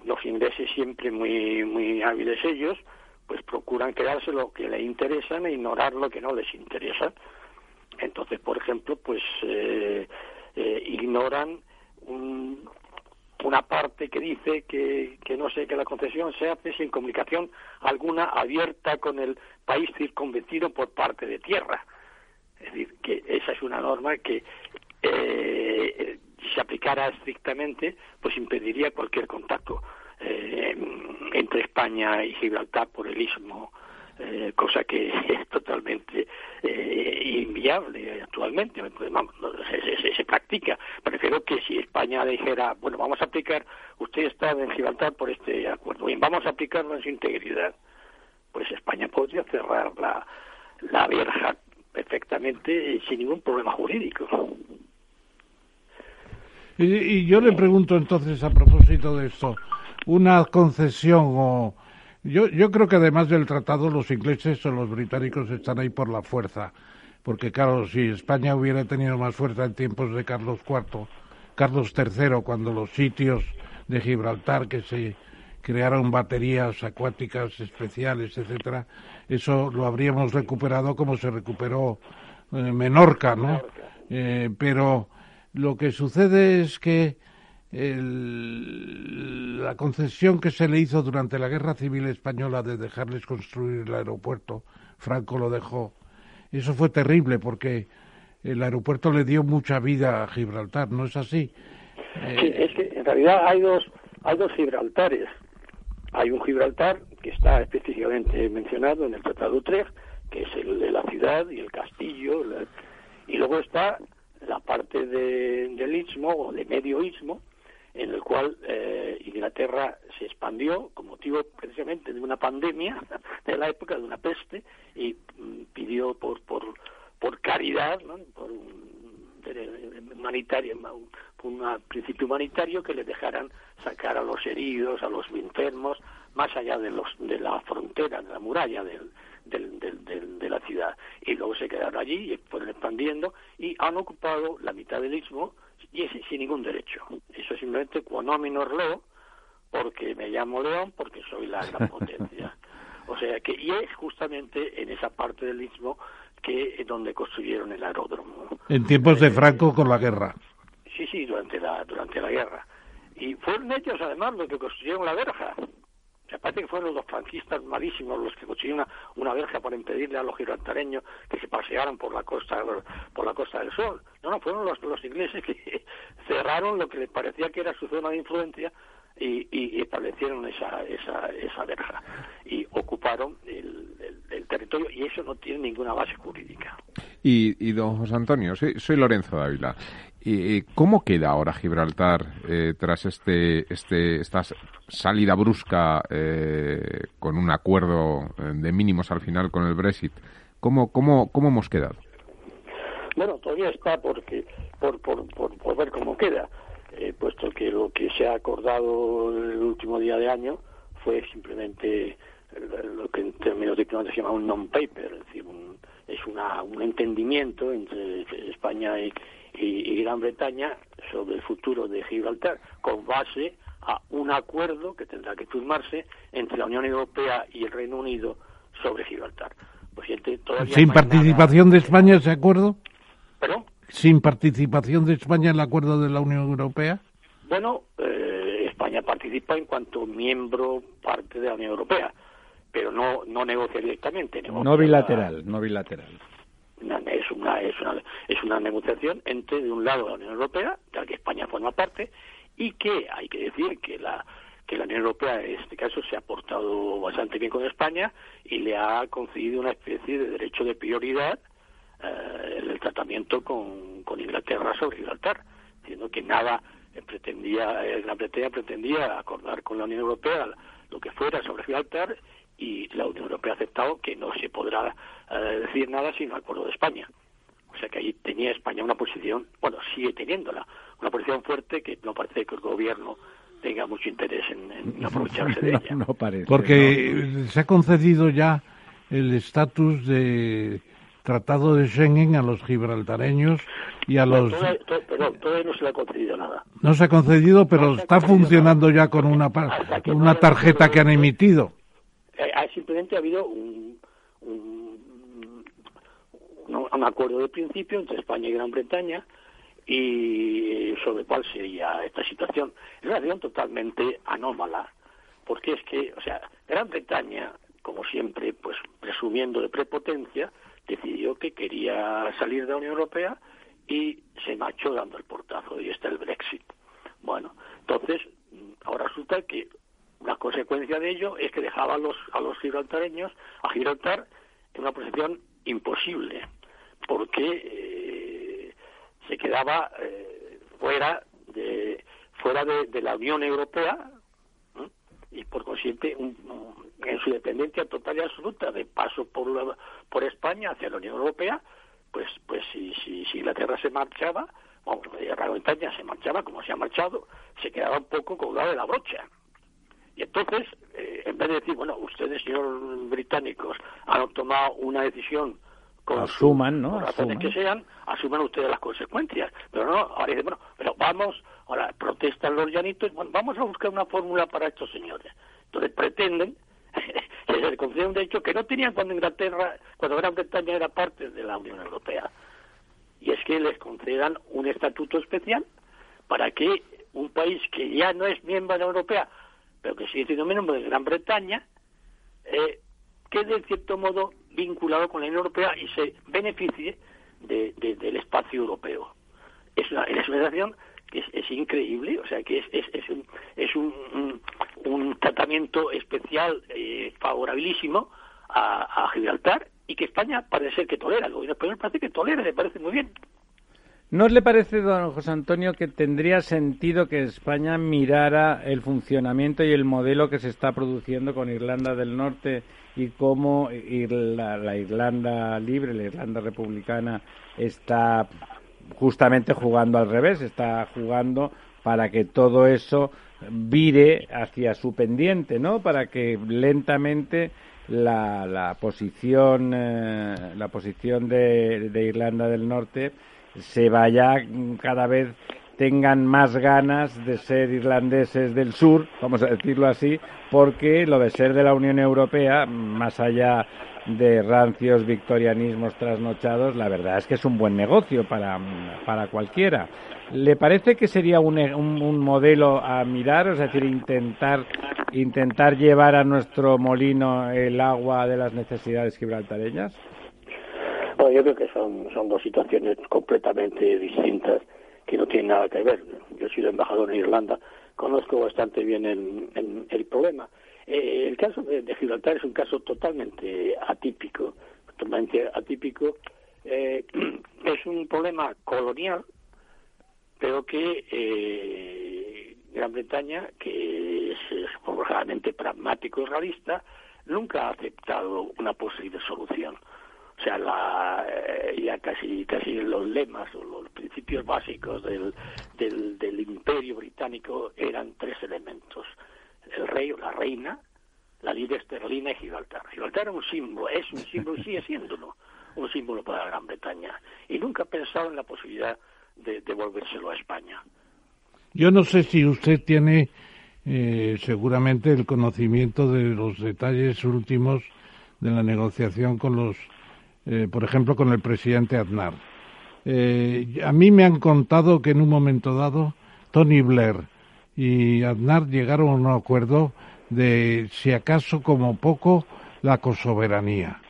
los ingleses siempre muy, muy hábiles ellos, pues procuran quedarse lo que les interesa e ignorar lo que no les interesa. Entonces, por ejemplo, pues eh, eh, ignoran una parte que dice que, que no sé que la concesión se hace sin comunicación alguna abierta con el país circunvencido por parte de tierra. Es decir, que esa es una norma que eh, si se aplicara estrictamente, pues impediría cualquier contacto entre España y Gibraltar por el istmo, eh, cosa que es totalmente eh, inviable actualmente. Pues, se, se, practica. Prefiero que si España dijera, bueno, vamos a aplicar, usted está en Gibraltar por este acuerdo, bien, vamos a aplicarlo en su integridad, pues España podría cerrar la, la verja perfectamente sin ningún problema jurídico. Y, yo le pregunto entonces a propósito de esto, una concesión o... Yo, yo creo que además del tratado los ingleses o los británicos están ahí por la fuerza, porque claro, si España hubiera tenido más fuerza en tiempos de Carlos IV, Carlos III, cuando los sitios de Gibraltar que se crearon baterías acuáticas especiales, etcétera, eso lo habríamos recuperado como se recuperó eh, Menorca, ¿no? Eh, pero lo que sucede es que la concesión que se le hizo durante la Guerra Civil Española de dejarles construir el aeropuerto, Franco lo dejó. Eso fue terrible porque el aeropuerto le dio mucha vida a Gibraltar, ¿no es así? Sí, es que en realidad hay dos, hay dos Gibraltares. Hay un Gibraltar que está específicamente mencionado en el Tratado de Utrecht, que es el de la ciudad y el castillo, y luego está la parte de, del istmo o de medio istmo, en el cual eh, Inglaterra se expandió con motivo precisamente de una pandemia de la época de una peste y mm, pidió por por por caridad por un humanitario un, principio humanitario que le dejaran sacar a los heridos a los enfermos más allá de los de la frontera de la muralla del de la ciudad. Y luego se quedaron allí y fueron expandiendo y han ocupado la mitad del istmo y sin ningún derecho. Eso es simplemente quonominor leo, porque me llamo León, porque soy la gran potencia. O sea que, y es justamente en esa parte del istmo que donde construyeron el aeródromo. En tiempos de Franco con la guerra. Sí, sí, durante la, durante la guerra. Y fueron ellos además los que construyeron la verja me parece que fueron los franquistas malísimos los que consiguieron una, una verja para impedirle a los gibraltareños que se pasearan por la costa por la costa del sol. No, no, fueron los, los ingleses que cerraron lo que les parecía que era su zona de influencia y, y establecieron esa, esa, esa verja y ocuparon el, el, territorio y eso no tiene ninguna base jurídica. Y, y don José Antonio, soy, soy Lorenzo Dávila. ¿Y cómo queda ahora Gibraltar eh, tras este, este, esta salida brusca eh, con un acuerdo eh, de mínimos al final con el Brexit? ¿Cómo, cómo, cómo hemos quedado? Bueno, todavía está porque por, por, por, ver cómo queda, puesto que lo que se ha acordado el último día de año fue simplemente lo que en términos diplomáticos se llama un non-paper, es decir, es una, un entendimiento entre España y, y, Gran Bretaña sobre el futuro de Gibraltar, con base a un acuerdo que tendrá que firmarse entre la Unión Europea y el Reino Unido sobre Gibraltar. Pues, ¿Sin participación de España ese acuerdo? ¿Perdón? ¿Sin participación de España en el acuerdo de la Unión Europea? Bueno, eh, España participa en cuanto miembro parte de la Unión Europea, pero no, no negocia directamente. no bilateral, no bilateral es una, es una, es una negociación entre, de un lado, la Unión Europea, de la que España forma parte, y que hay que decir que la, que la Unión Europea en este caso se ha portado bastante bien con España y le ha concedido una especie de derecho de prioridad eh, en el tratamiento con, con Inglaterra sobre Gibraltar, diciendo que nada pretendía, eh, Gran Bretaña pretendía acordar con la Unión Europea lo que fuera sobre Gibraltar y la Unión Europea ha aceptado que no se podrá eh, decir nada sin el acuerdo de España. O sea que ahí tenía España una posición, bueno, sigue teniéndola, una posición fuerte que no parece que el gobierno tenga mucho interés en, aprovecharse de ella. No, parece. Porque se ha concedido ya el estatus de tratado de Schengen a los gibraltareños y a los... todavía no se le ha concedido nada. No se ha concedido, pero está funcionando ya con una, una tarjeta que han emitido. Eh, simplemente ha habido un, un, un, acuerdo de principio entre España y Gran Bretaña y sobre cuál sería esta situación. Es una situación totalmente anómala, porque es que, o sea, Gran Bretaña, como siempre, pues presumiendo de prepotencia, decidió que quería salir de la Unión Europea y se marchó dando el portazo y está el Brexit. Bueno, entonces, ahora resulta que una consecuencia de ello es que dejaba a los, a los gibraltareños, a Gibraltar, en una posición imposible, porque eh, se quedaba eh, fuera de fuera de, la Unión Europea y por consiguiente en su dependencia total y absoluta de paso por por España hacia la Unión Europea, pues pues si, si, si Inglaterra se marchaba, vamos, Gran Bretaña se marchaba como se ha marchado, se quedaba un poco colgado de la brocha. Y entonces, eh, en vez de decir, bueno, ustedes, señores británicos, han tomado una decisión con asuman, ¿no? Razones que sean, asuman ustedes las consecuencias. Pero no, ahora dicen, bueno, pero vamos, ahora protestan los llanitos, bueno, vamos a buscar una fórmula para estos señores. Entonces pretenden que se les conceda un derecho que no tenían cuando Inglaterra, cuando Gran Bretaña era parte de la Unión Europea. Y es que les concedan un estatuto especial para que un país que ya no es miembro de la Unión Europea pero que sigue siendo miembro de Gran Bretaña, eh, quede en cierto modo vinculado con la Unión Europea y se beneficie del espacio europeo. Es una, es una que es, increíble, o sea que es, es, un, es un, un, tratamiento especial eh, favorabilísimo a, a Gibraltar y que España parece ser que tolera, el gobierno español parece que tolera, le parece muy bien. ¿No le parece, don José Antonio, que tendría sentido que España mirara el funcionamiento y el modelo que se está produciendo con Irlanda del Norte y cómo la, Irlanda libre, la Irlanda republicana, está justamente jugando al revés, está jugando para que todo eso vire hacia su pendiente, ¿no? Para que lentamente la, posición, eh, la posición de Irlanda del Norte se vaya cada vez tengan más ganas de ser irlandeses del sur, vamos a decirlo así, porque lo de ser de la Unión Europea, más allá de rancios victorianismos trasnochados, la verdad es que es un buen negocio para, para cualquiera. ¿Le parece que sería un, un, modelo a mirar, es decir, intentar intentar llevar a nuestro molino el agua de las necesidades gibraltareñas? Bueno, yo creo que son, dos situaciones completamente distintas que no tienen nada que ver. Yo he sido embajador en Irlanda, conozco bastante bien el, el, problema. Eh, el caso de, Gibraltar es un caso totalmente atípico, totalmente atípico. Eh, es un problema colonial, pero que eh, Gran Bretaña, que es, es pragmático y realista, nunca ha aceptado una posible solución. O sea, la, eh, ya casi, casi los lemas o los principios básicos del, del, imperio británico eran tres elementos. El rey o la reina, la libra esterlina y Gibraltar. Gibraltar era un símbolo, es un símbolo, sigue siéndolo, un símbolo para la Gran Bretaña. Y nunca ha pensado en la posibilidad de devolvérselo a España. Yo no sé si usted tiene eh, seguramente el conocimiento de los detalles últimos de la negociación con los eh, por ejemplo, con el presidente Aznar. Eh, a mí me han contado que en un momento dado Tony Blair y Aznar llegaron a un acuerdo de, si acaso, como poco, la cosoberanía.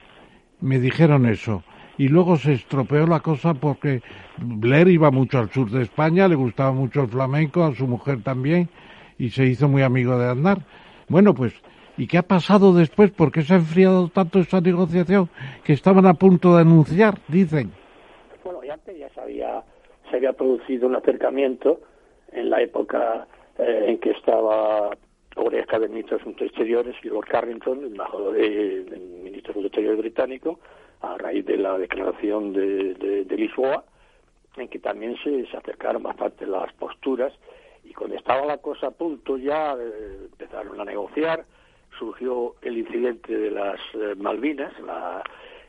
Me dijeron eso. Y luego se estropeó la cosa porque Blair iba mucho al sur de España, le gustaba mucho el flamenco, a su mujer también, y se hizo muy amigo de Aznar. Bueno, pues ¿Y qué ha pasado después? ¿Por qué se ha enfriado tanto esa negociación que estaban a punto de anunciar, dicen? Bueno, y antes ya se había, se había producido un acercamiento en la época eh, en que estaba Oreja del ministro de Asuntos Exteriores y Lord Carrington, el, embajador, el ministro de Asuntos Exteriores británico, a raíz de la declaración de, Lisboa, en que también se, se acercaron bastante las posturas y cuando estaba la cosa a punto ya eh, empezaron a negociar surgió el incidente de las eh, Malvinas,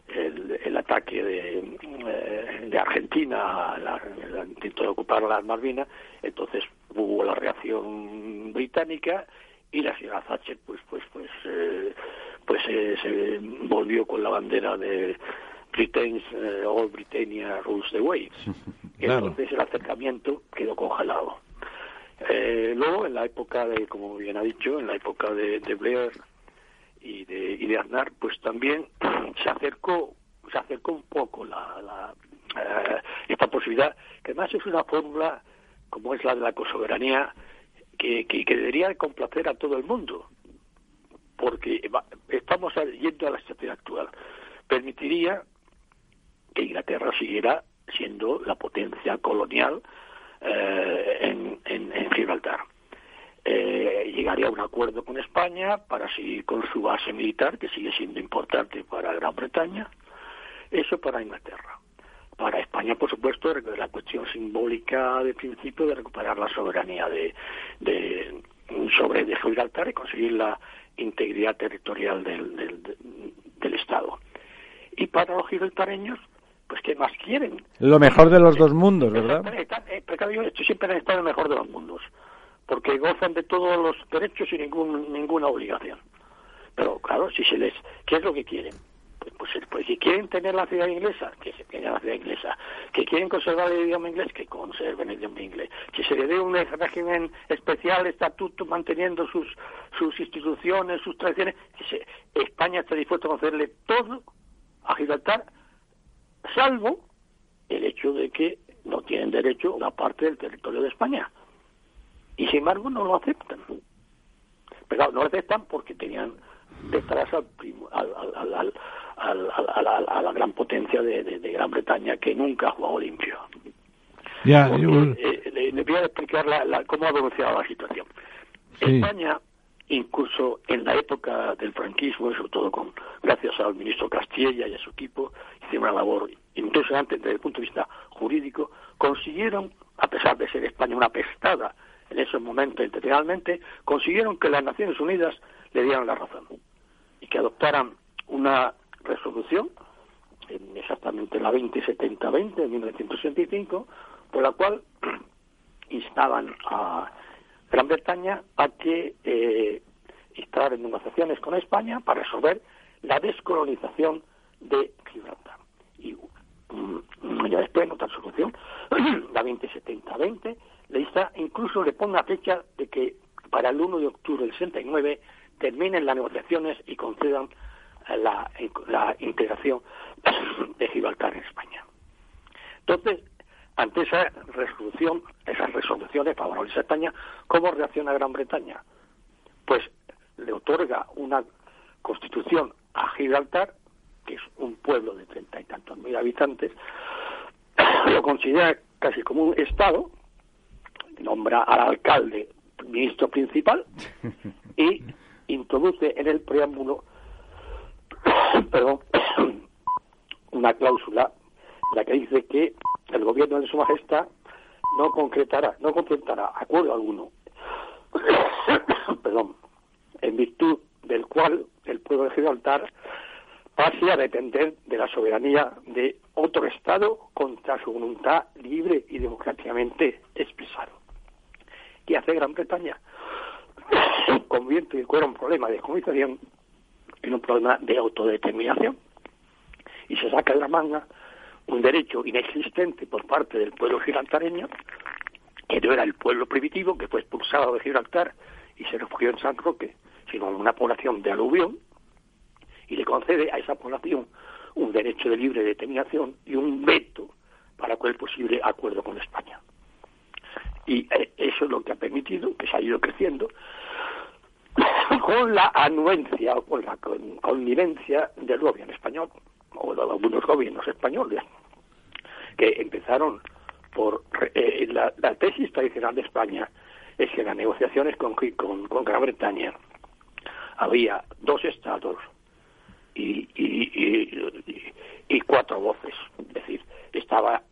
el, ataque de, eh, de Argentina, el intento de ocupar las Malvinas, entonces hubo la reacción británica y la señora Thatcher pues pues pues eh, pues se volvió con la bandera de Britain's All Britannia Rules the Waves. Entonces el acercamiento quedó congelado. Eh, luego, en la época de, como bien ha dicho, en la época de, Blair y de, y de Aznar, pues también se acercó, se acercó un poco la, eh, esta posibilidad, que además es una fórmula, como es la de la cosoberanía, que, que, debería complacer a todo el mundo, porque estamos yendo a la situación actual. Permitiría que Inglaterra siguiera siendo la potencia colonial eh, en, en, Gibraltar. Eh, llegaría a un acuerdo con España para seguir con su base militar, que sigue siendo importante para Gran Bretaña. Eso para Inglaterra. Para España, por supuesto, la cuestión simbólica de principio de recuperar la soberanía de, sobre de Gibraltar y conseguir la integridad territorial del, del, del Estado. Y para los gibraltareños, pues ¿qué más quieren? Lo mejor de los dos mundos, ¿verdad? Eh, esto siempre han estado en el mejor de los mundos, porque gozan de todos los derechos y ningún, ninguna obligación. Pero claro, si se les, ¿qué es lo que quieren? Pues, pues, pues si quieren tener la ciudad inglesa, que se tenga la ciudad inglesa. Que quieren conservar el idioma inglés, que conserven el idioma inglés. Que se le dé un régimen especial, estatuto, manteniendo sus, sus instituciones, sus tradiciones. Que se, España está dispuesto a concederle todo a Gibraltar salvo el hecho de que no tienen derecho a una parte del territorio de España. Y sin embargo no lo aceptan. Pero no lo aceptan porque tenían detrás al, al, a la gran potencia de, Gran Bretaña que nunca ha jugado limpio. Ya, eh, le, voy a explicar cómo ha evolucionado la situación. España incluso en la época del franquismo, sobre todo con gracias al ministro Castilla y a su equipo, hicieron una labor impresionante desde el punto de vista jurídico, consiguieron, a pesar de ser España una pestada en esos momentos internacionalmente, consiguieron que las Naciones Unidas le dieran la razón y que adoptaran una resolución, exactamente la 2070-20 de 1965, por la cual instaban a Gran Bretaña a que eh, en negociaciones con España para resolver la descolonización de Gibraltar. Y um, ya después, en otra solución, la 2070-20, le incluso le pone la fecha de que para el 1 de octubre del 69 terminen las negociaciones y concedan la, la integración de Gibraltar en España. Entonces, ante esa resolución, esas resoluciones favorables a España, ¿cómo reacciona Gran Bretaña? Pues le otorga una constitución a Gibraltar, que es un pueblo de treinta y tantos mil habitantes, lo considera casi como un Estado, nombra al alcalde ministro principal y introduce en el preámbulo perdón, una cláusula la que dice que el gobierno de su majestad no concretará, no concretará acuerdo alguno, perdón, en virtud del cual el pueblo de Gibraltar pase a depender de la soberanía de otro Estado contra su voluntad libre y democráticamente expresado. ¿Qué hace Gran Bretaña? Convierte el un problema de colonización en un problema de autodeterminación y se saca de la manga un derecho inexistente por parte del pueblo gibraltareño, que no era el pueblo primitivo, que fue expulsado de Gibraltar y se refugió en San Roque, sino una población de aluvión, y le concede a esa población un derecho de libre determinación y un veto para cualquier posible acuerdo con España. Y eh, eso es lo que ha permitido que se ha ido creciendo con la anuencia o con la connivencia del gobierno español o algunos gobiernos españoles que empezaron por eh, la, tesis tradicional de España es que en las negociaciones con, con, con Gran Bretaña había dos estados y, y, y, cuatro voces. Es decir, estaba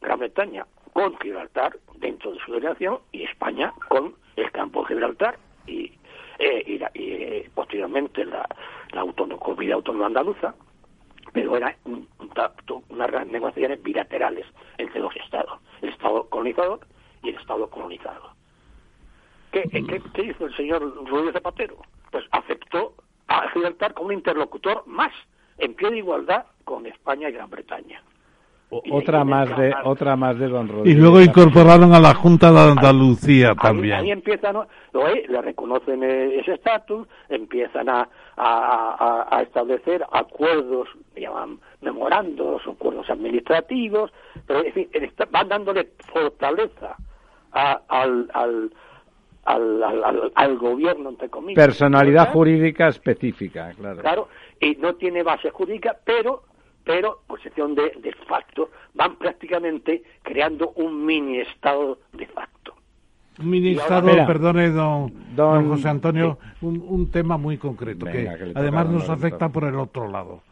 Gran Bretaña con Gibraltar dentro de su delegación y España con el campo de Gibraltar y, eh, y, eh, posteriormente la, la autonomía autónoma andaluza pero era un, unas negociaciones bilaterales entre dos estados, el estado colonizador y el estado colonizado. ¿Qué, qué, hizo el señor Rodríguez Zapatero? Pues aceptó a Gibraltar como un interlocutor más, en pie de igualdad con España y Gran Bretaña. otra más de otra más de Don Rodríguez. Y luego incorporaron a la Junta de Andalucía también. Ahí, empiezan, le reconocen ese estatus, empiezan a, a, establecer acuerdos, llaman memorandos, acuerdos administrativos, pero en fin, van dándole fortaleza al, al, al, al, gobierno, entre comillas. Personalidad jurídica específica, claro. Claro, y no tiene base jurídica, pero pero posición de, de facto van prácticamente creando un mini estado de facto. Ministro, perdone, don, don, José Antonio, un, un, tema muy concreto, que, además nos afecta por el otro lado.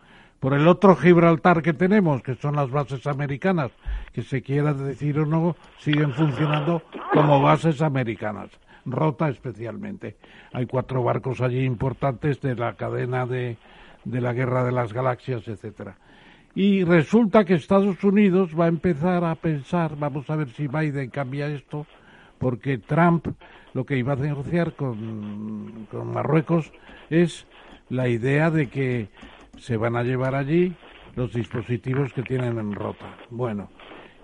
Por el otro Gibraltar que tenemos, que son las bases americanas, que se quiera decir o no, siguen funcionando como bases americanas, Rota especialmente. Hay cuatro barcos allí importantes de la cadena de, de la Guerra de las Galaxias, etcétera. Y resulta que Estados Unidos va a empezar a pensar, vamos a ver si Biden cambia esto, porque Trump lo que iba a negociar con, Marruecos es la idea de que se van a llevar allí los dispositivos que tienen en rota. Bueno,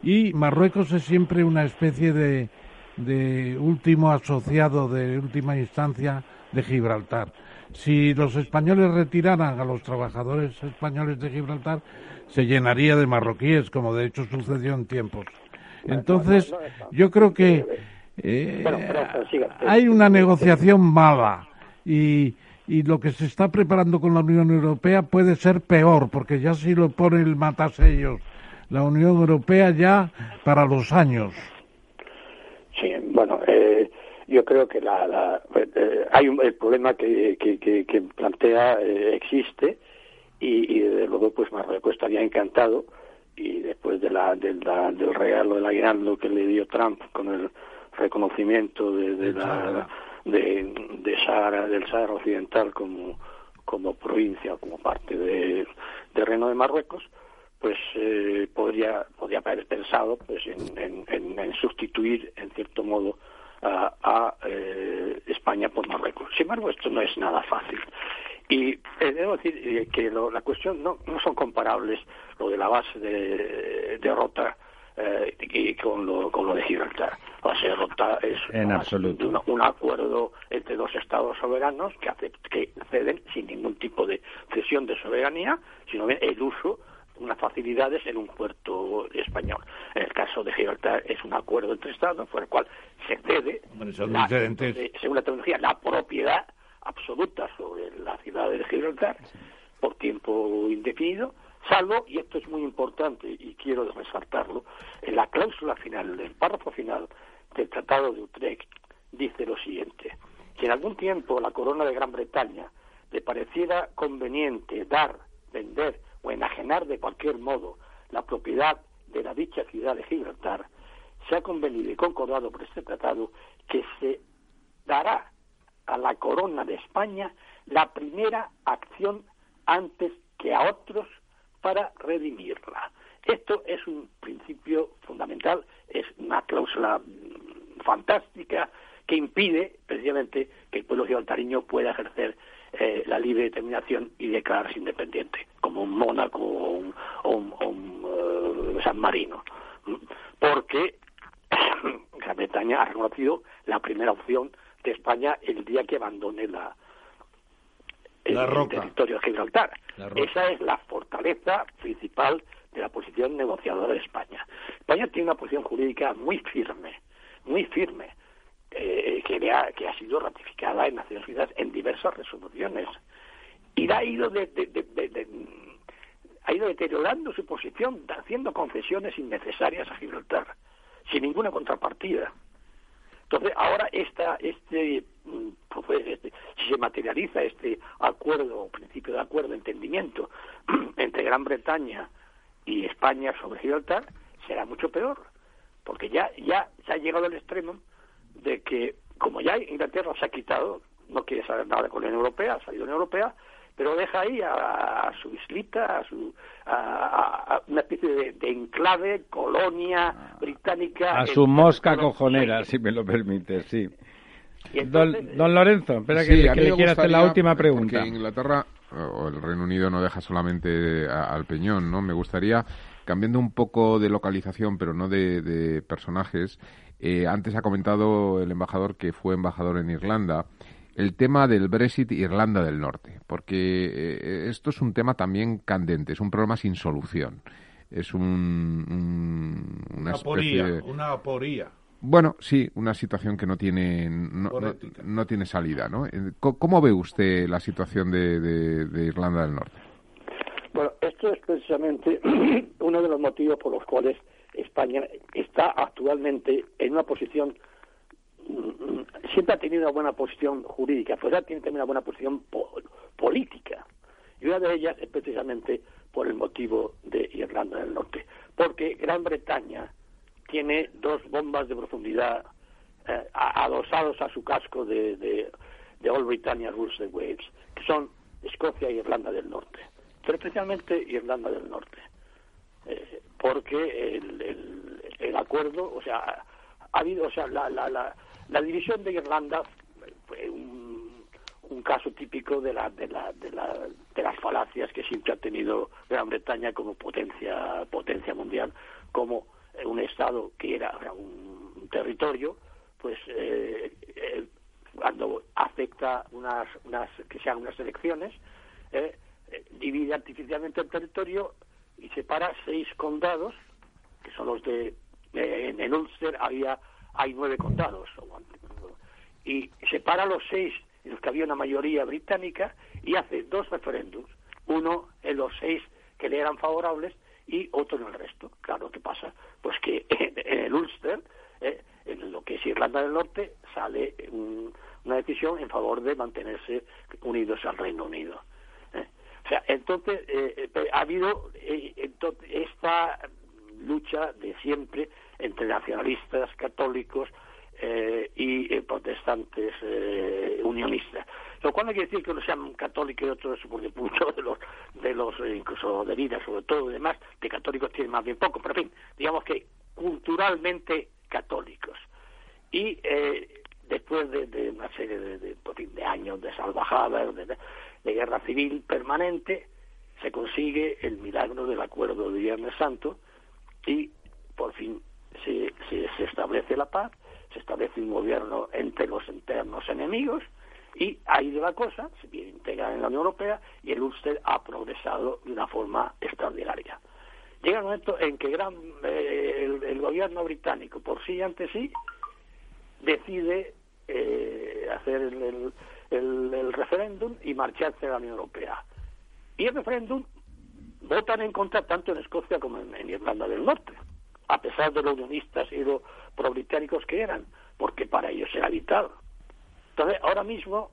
y Marruecos es siempre una especie de, de último asociado, de última instancia de Gibraltar. Si los españoles retiraran a los trabajadores españoles de Gibraltar, se llenaría de marroquíes, como de hecho sucedió en tiempos. Entonces, yo creo que eh, hay una negociación mala y, y lo que se está preparando con la Unión Europea puede ser peor, porque ya si lo pone el matasellos la Unión Europea ya para los años. Sí, bueno, eh, yo creo que la, eh, hay un, el problema que, que, que, plantea existe y, y, desde luego pues Marruecos estaría encantado y después de la, del regalo del aguinaldo que le dio Trump con el reconocimiento de, de la de, de Sahara, del Sahara Occidental como, como provincia, como parte del terreno de Marruecos, pues eh, podría, podría haber pensado pues en, en, en, sustituir, en cierto modo, a, a eh, España por Marruecos. Sin embargo, esto no es nada fácil. Y eh, debo decir eh, que lo, la cuestión no, no son comparables lo de la base de, de Rota eh, con, lo, con lo de Gibraltar. O sea, es en absoluto. Un, acuerdo entre dos estados soberanos que, que ceden sin ningún tipo de cesión de soberanía, sino bien el uso unas facilidades en un puerto español. En el caso de Gibraltar es un acuerdo entre estados por el cual se cede, la, según la tecnología, la propiedad absoluta sobre la ciudad de Gibraltar por tiempo indefinido, salvo, y esto es muy importante y quiero resaltarlo, en la cláusula final, del párrafo final del Tratado de Utrecht, dice lo siguiente, si en algún tiempo la corona de Gran Bretaña le pareciera conveniente dar, vender o enajenar de cualquier modo la propiedad de la dicha ciudad de Gibraltar, se ha convenido y concordado por este tratado que se dará a la corona de España la primera acción antes que a otros para redimirla. Esto es un principio fundamental, es una cláusula mm, fantástica que impide precisamente que el pueblo gibraltareño pueda ejercer eh, la libre determinación y declararse independiente, como un Mónaco o un, eh, San Marino. Porque Gran Bretaña ha reconocido la primera opción de España el día que abandone la, el, territorio de Gibraltar. Esa es la fortaleza principal de la posición negociadora de España. España tiene una posición jurídica muy firme, muy firme, eh, que, ha, que ha sido ratificada en Naciones Unidas en diversas resoluciones. Y ha ido, ha ido deteriorando su posición, haciendo concesiones innecesarias a Gibraltar, sin ninguna contrapartida. Entonces, ahora esta, este, mm, pues, este, si se materializa este acuerdo, principio de acuerdo, entendimiento entre Gran Bretaña y España sobre Gibraltar, será mucho peor, porque ya, ya se ha llegado al extremo de que, como ya Inglaterra se ha quitado, no quiere saber nada con la Unión Europea, ha salido de la Unión Europea, pero deja ahí a, su islita, a, su, a, una especie de, enclave, colonia británica. A su mosca cojonera, si me lo permite, sí. don, Lorenzo, espera que, le quiera hacer la última pregunta. Que Inglaterra o el Reino Unido no deja solamente al peñón, ¿no? Me gustaría, cambiando un poco de localización, pero no de, personajes, eh, antes ha comentado el embajador que fue embajador en Irlanda el tema del Brexit Irlanda del Norte, porque eh, esto es un tema también candente, es un problema sin solución. Es un, una, especie... una aporía. Bueno, sí, una situación que no tiene no, tiene salida, ¿no? Eh, ¿Cómo ve usted la situación de, de Irlanda del Norte? Bueno, esto es precisamente uno de los motivos por los cuales España está actualmente en una posición siempre ha tenido una buena posición jurídica, pues ya tiene también una buena posición política. Y una de ellas es precisamente por el motivo de Irlanda del Norte. Porque Gran Bretaña tiene dos bombas de profundidad eh, adosados a su casco de, de, All Britannia Rules the Waves, que son Escocia e Irlanda del Norte. Pero especialmente Irlanda del Norte. Eh, porque el, el, acuerdo, o sea, ha habido, o sea, la, la, la, la división de Irlanda fue un, caso típico de, la, de, la, de, la, de las falacias que siempre ha tenido Gran Bretaña como potencia, potencia mundial, como un Estado que era un territorio, pues eh, eh, cuando afecta unas, unas, que sean unas elecciones, eh, divide artificialmente el territorio y separa seis condados, que son los de... en, en Ulster había hay nueve condados. Y separa los seis en los que había una mayoría británica y hace dos referéndums, uno en los seis que le eran favorables y otro en el resto. Claro, ¿qué pasa? Pues que en, el Ulster, eh, en lo que es Irlanda del Norte, sale una decisión en favor de mantenerse unidos al Reino Unido. Eh. O sea, entonces eh, ha habido esta lucha de siempre entre nacionalistas católicos eh, y eh, protestantes eh, unionistas. Lo cual no quiere decir que uno sean católicos y otros, porque muchos de los, de los incluso de vida, sobre todo y demás, de católicos tienen más bien poco, pero en fin, digamos que culturalmente católicos. Y después de, una serie de, de, años de salvajadas, de guerra civil permanente, se consigue el milagro del acuerdo de Viernes Santo y por fin se, se, establece la paz, se establece un gobierno entre los internos enemigos y ahí de la cosa se viene integrada en la Unión Europea y el Ulster ha progresado de una forma extraordinaria. Llega un momento en que gran, eh, el, gobierno británico, por sí ante sí, decide eh, hacer el, el, referéndum y marcharse a la Unión Europea. Y el referéndum votan en contra tanto en Escocia como en, Irlanda del Norte, a pesar de los unionistas y los pro-británicos que eran, porque para ellos era vital. Entonces, ahora mismo,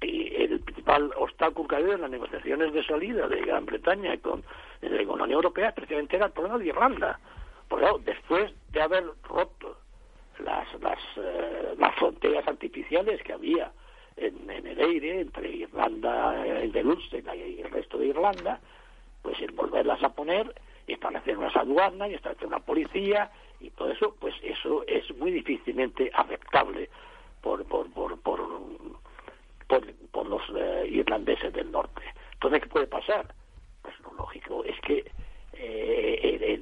el principal obstáculo que ha en las negociaciones de salida de Gran Bretaña con, eh, la Unión Europea precisamente era el problema de Irlanda. Porque después de haber roto las, las, eh, las fronteras artificiales que había en, el aire entre Irlanda, el de y el resto de Irlanda, pues el volverlas a poner, establecer unas aduanas, y establecer una policía, y todo eso, pues eso es muy difícilmente aceptable por, por, por, por, por, los eh, irlandeses del norte. Entonces, ¿qué puede pasar? Pues lo lógico es que eh,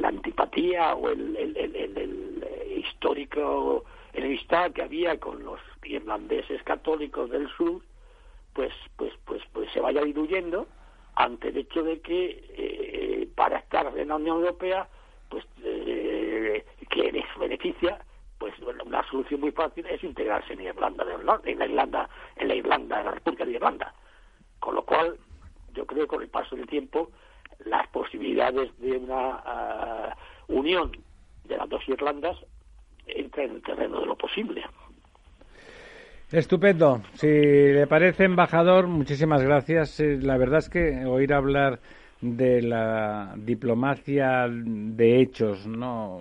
la antipatía o el, el, el eh, histórico enemistad que había con los irlandeses católicos del sur, pues, pues, pues, pues se vaya diluyendo ante el hecho de que eh, para estar en la Unión Europea, pues eh, que les beneficia, pues una solución muy fácil es integrarse en Irlanda en la Irlanda, en la Irlanda, en la República de Irlanda. Con lo cual, yo creo que con el paso del tiempo, las posibilidades de una ah, unión de las dos Irlandas entra en el terreno de lo posible. Estupendo. Si le parece, embajador, muchísimas gracias. La verdad es que oír hablar de la diplomacia de hechos, no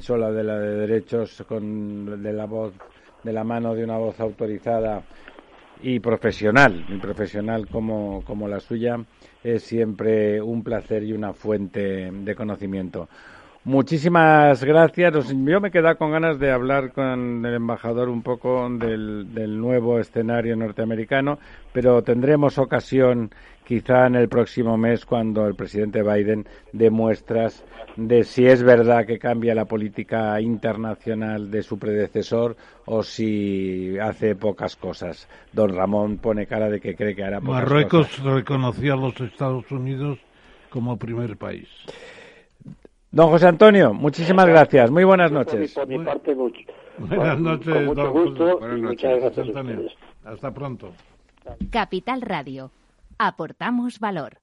solo de la de derechos, con de la voz, de la mano de una voz autorizada y profesional, y profesional como, como la suya, es siempre un placer y una fuente de conocimiento. Muchísimas gracias. Yo me quedado con ganas de hablar con el embajador un poco del, del, nuevo escenario norteamericano, pero tendremos ocasión quizá en el próximo mes cuando el presidente Biden dé muestras de si es verdad que cambia la política internacional de su predecesor o si hace pocas cosas. Don Ramón pone cara de que cree que hará pocas Marruecos cosas. Marruecos reconoció a los Estados Unidos como primer país. Don José Antonio, muchísimas gracias. Muy buenas noches. Por mi parte, mucho. Buenas noches, con mucho don gusto Buenas y noches, muchas gracias José a Antonio. ustedes. Hasta pronto. Capital Radio. Aportamos valor.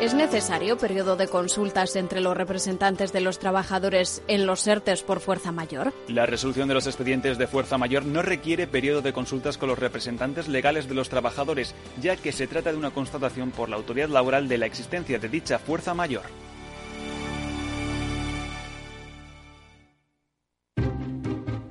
¿Es necesario periodo de consultas entre los representantes de los trabajadores en los ERTES por fuerza mayor? La resolución de los expedientes de fuerza mayor no requiere periodo de consultas con los representantes legales de los trabajadores, ya que se trata de una constatación por la autoridad laboral de la existencia de dicha fuerza mayor.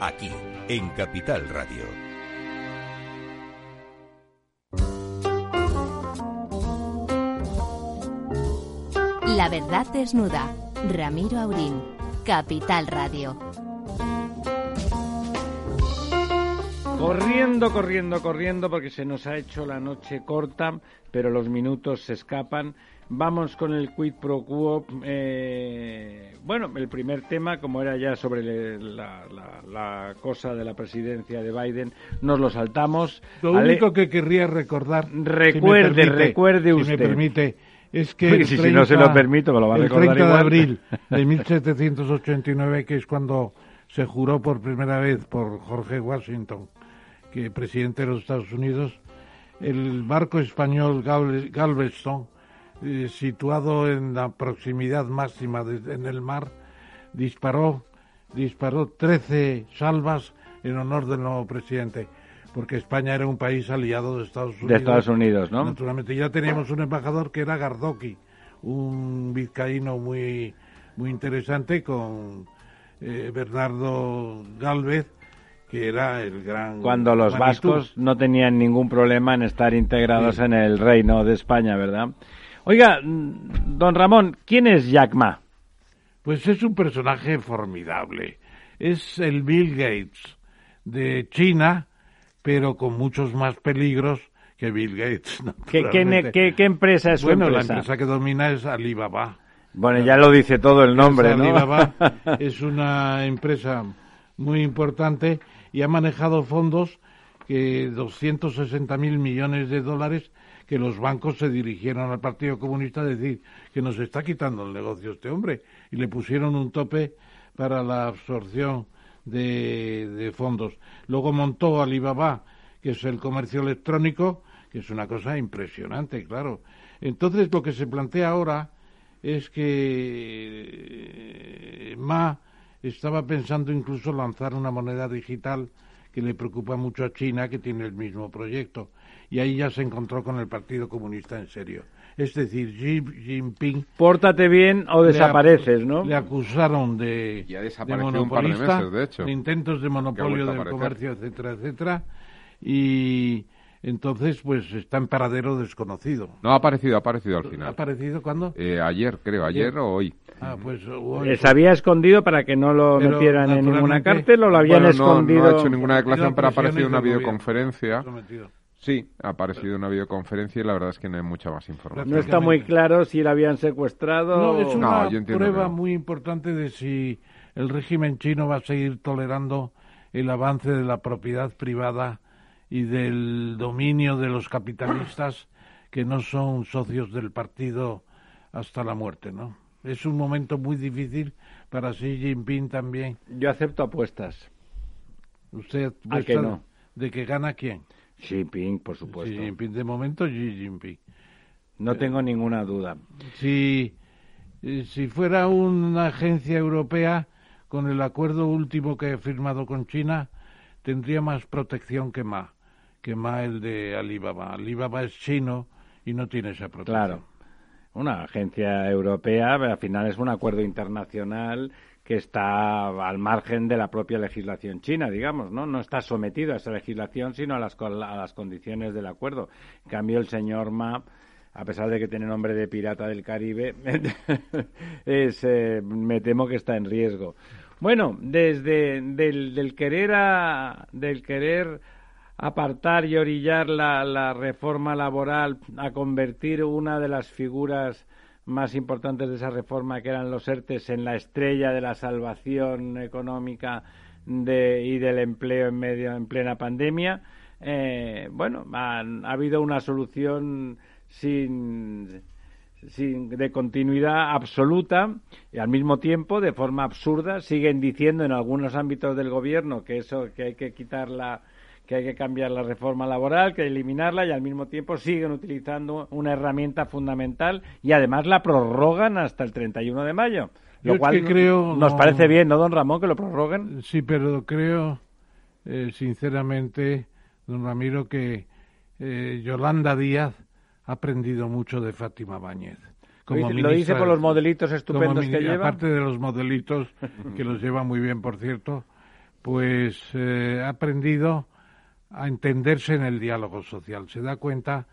Aquí, en Capital Radio. La verdad desnuda. Ramiro Aurín. Capital Radio. Corriendo, corriendo, corriendo, porque se nos ha hecho la noche corta, pero los minutos se escapan. Vamos con el quid pro quo. Eh, bueno, el primer tema, como era ya sobre la, la- la cosa de la presidencia de Biden, nos lo saltamos. Lo Ale- único que querría recordar, si Recuerde, permite, recuerde si usted. me permite, es que el si- si no se lo permito, me lo va a el recordar 30 de abril de 1789, que es cuando se juró por primera vez por Jorge Washington, que presidente de los Estados Unidos, el barco español Gal- Galveston, eh, situado en la proximidad máxima de- en el mar, disparó, disparó 13 salvas en honor del nuevo presidente, porque España era un país aliado de Estados Unidos. De Estados Unidos, ¿no? Naturalmente, ya teníamos un embajador que era Gardoki, un vizcaíno muy muy interesante con eh, Bernardo Galvez, que era el gran... Cuando los Manitou. vascos no tenían ningún problema en estar integrados en el reino de España, ¿verdad? Oiga, mm, don Ramón, ¿quién es Jack Ma? Pues es un personaje formidable. Es el Bill Gates de China, pero con muchos más peligros que Bill Gates. ¿Qué, qué, qué- qué empresa es su bueno, empresa? la empresa que domina es Alibaba. Bueno, ya lo dice todo el nombre, ¿no? Alibaba es una empresa muy importante y ha manejado fondos que 260 mil millones de dólares que los bancos se dirigieron al Partido Comunista a decir que nos está quitando el negocio este hombre y le pusieron un tope para la absorción de, de fondos. Luego montó Alibaba, que es el comercio electrónico, que es una cosa impresionante, claro. Entonces lo que se plantea ahora es que eh, Ma estaba pensando incluso lanzar una moneda digital que le preocupa mucho a China, que tiene el mismo proyecto. Y ahí ya se encontró con el Partido Comunista en serio. Es decir, Xi Jinping... Pórtate bien o desapareces, ¿no? Le acusaron de, Y ha de desaparecido un par de monopolista, meses, de hecho. intentos de monopolio del comercio, etcétera, etcétera. Y entonces, pues está en paradero desconocido. No ha aparecido, ha aparecido al ¿Ha final. aparecido cuándo? Eh, ayer, creo, ayer o hoy. Ah, pues hoy- Se había escondido para que no lo Pero, metieran en ninguna cárcel o lo habían Bueno, no- escondido. No, ha hecho ninguna declaración, pero ha aparecido una del gobierno. videoconferencia. Sometido. Sí, ha aparecido una videoconferencia y la verdad es que no hay mucha más información. No está muy claro si la habían secuestrado. No, es una No, yo entiendo prueba que muy importante de si el régimen chino va a seguir tolerando el avance de la propiedad privada y del dominio de los capitalistas que no son socios del partido hasta la muerte, ¿no? Es un momento muy difícil para Xi Jinping también. Yo acepto apuestas. ¿Usted ¿A que apuesta no? de que gana quién? Xi Jinping, por supuesto. Xi Jinping. De momento Xi Jinping. No tengo ninguna duda. Si, eh, si fuera una agencia europea, con el acuerdo último que he firmado con China, tendría más protección que Ma, que Ma el de Alibaba. Alibaba es chino y no tiene esa protección. Claro. Una agencia europea, al final es un acuerdo internacional que está al margen de la propia legislación china, digamos, ¿no? No está sometido a esa legislación, sino a las, a las condiciones del acuerdo. En cambio, el señor Ma, a pesar de que tiene nombre de pirata del Caribe, eh, me temo que está en riesgo. Bueno, desde del, del querer a, del querer apartar y orillar la, la reforma laboral a convertir una de las figuras más importantes de esa reforma, que eran los ERTES, en la estrella de la salvación económica y del empleo en medio en plena pandemia. Eh, bueno, han- ha habido una solución sin, sin- de continuidad absoluta y al mismo tiempo, de forma absurda, siguen diciendo en algunos ámbitos del gobierno que eso que hay que quitar la que hay que cambiar la reforma laboral, que eliminarla y al mismo tiempo siguen utilizando una herramienta fundamental y además la prorrogan hasta el 31 de mayo. Yo Lo es cual que creo, nos no- parece bien, ¿no, don Ramón, que lo prorroguen? Sí, pero creo, eh, sinceramente, don Ramiro, que eh, Yolanda Díaz ha aprendido mucho de Fátima Báñez. Lo dice- lo ministra dice por los modelitos como estupendos que lleva. Aparte de los modelitos, que los lleva muy bien, por cierto, pues eh, ha aprendido a entenderse en el diálogo social. Se da cuenta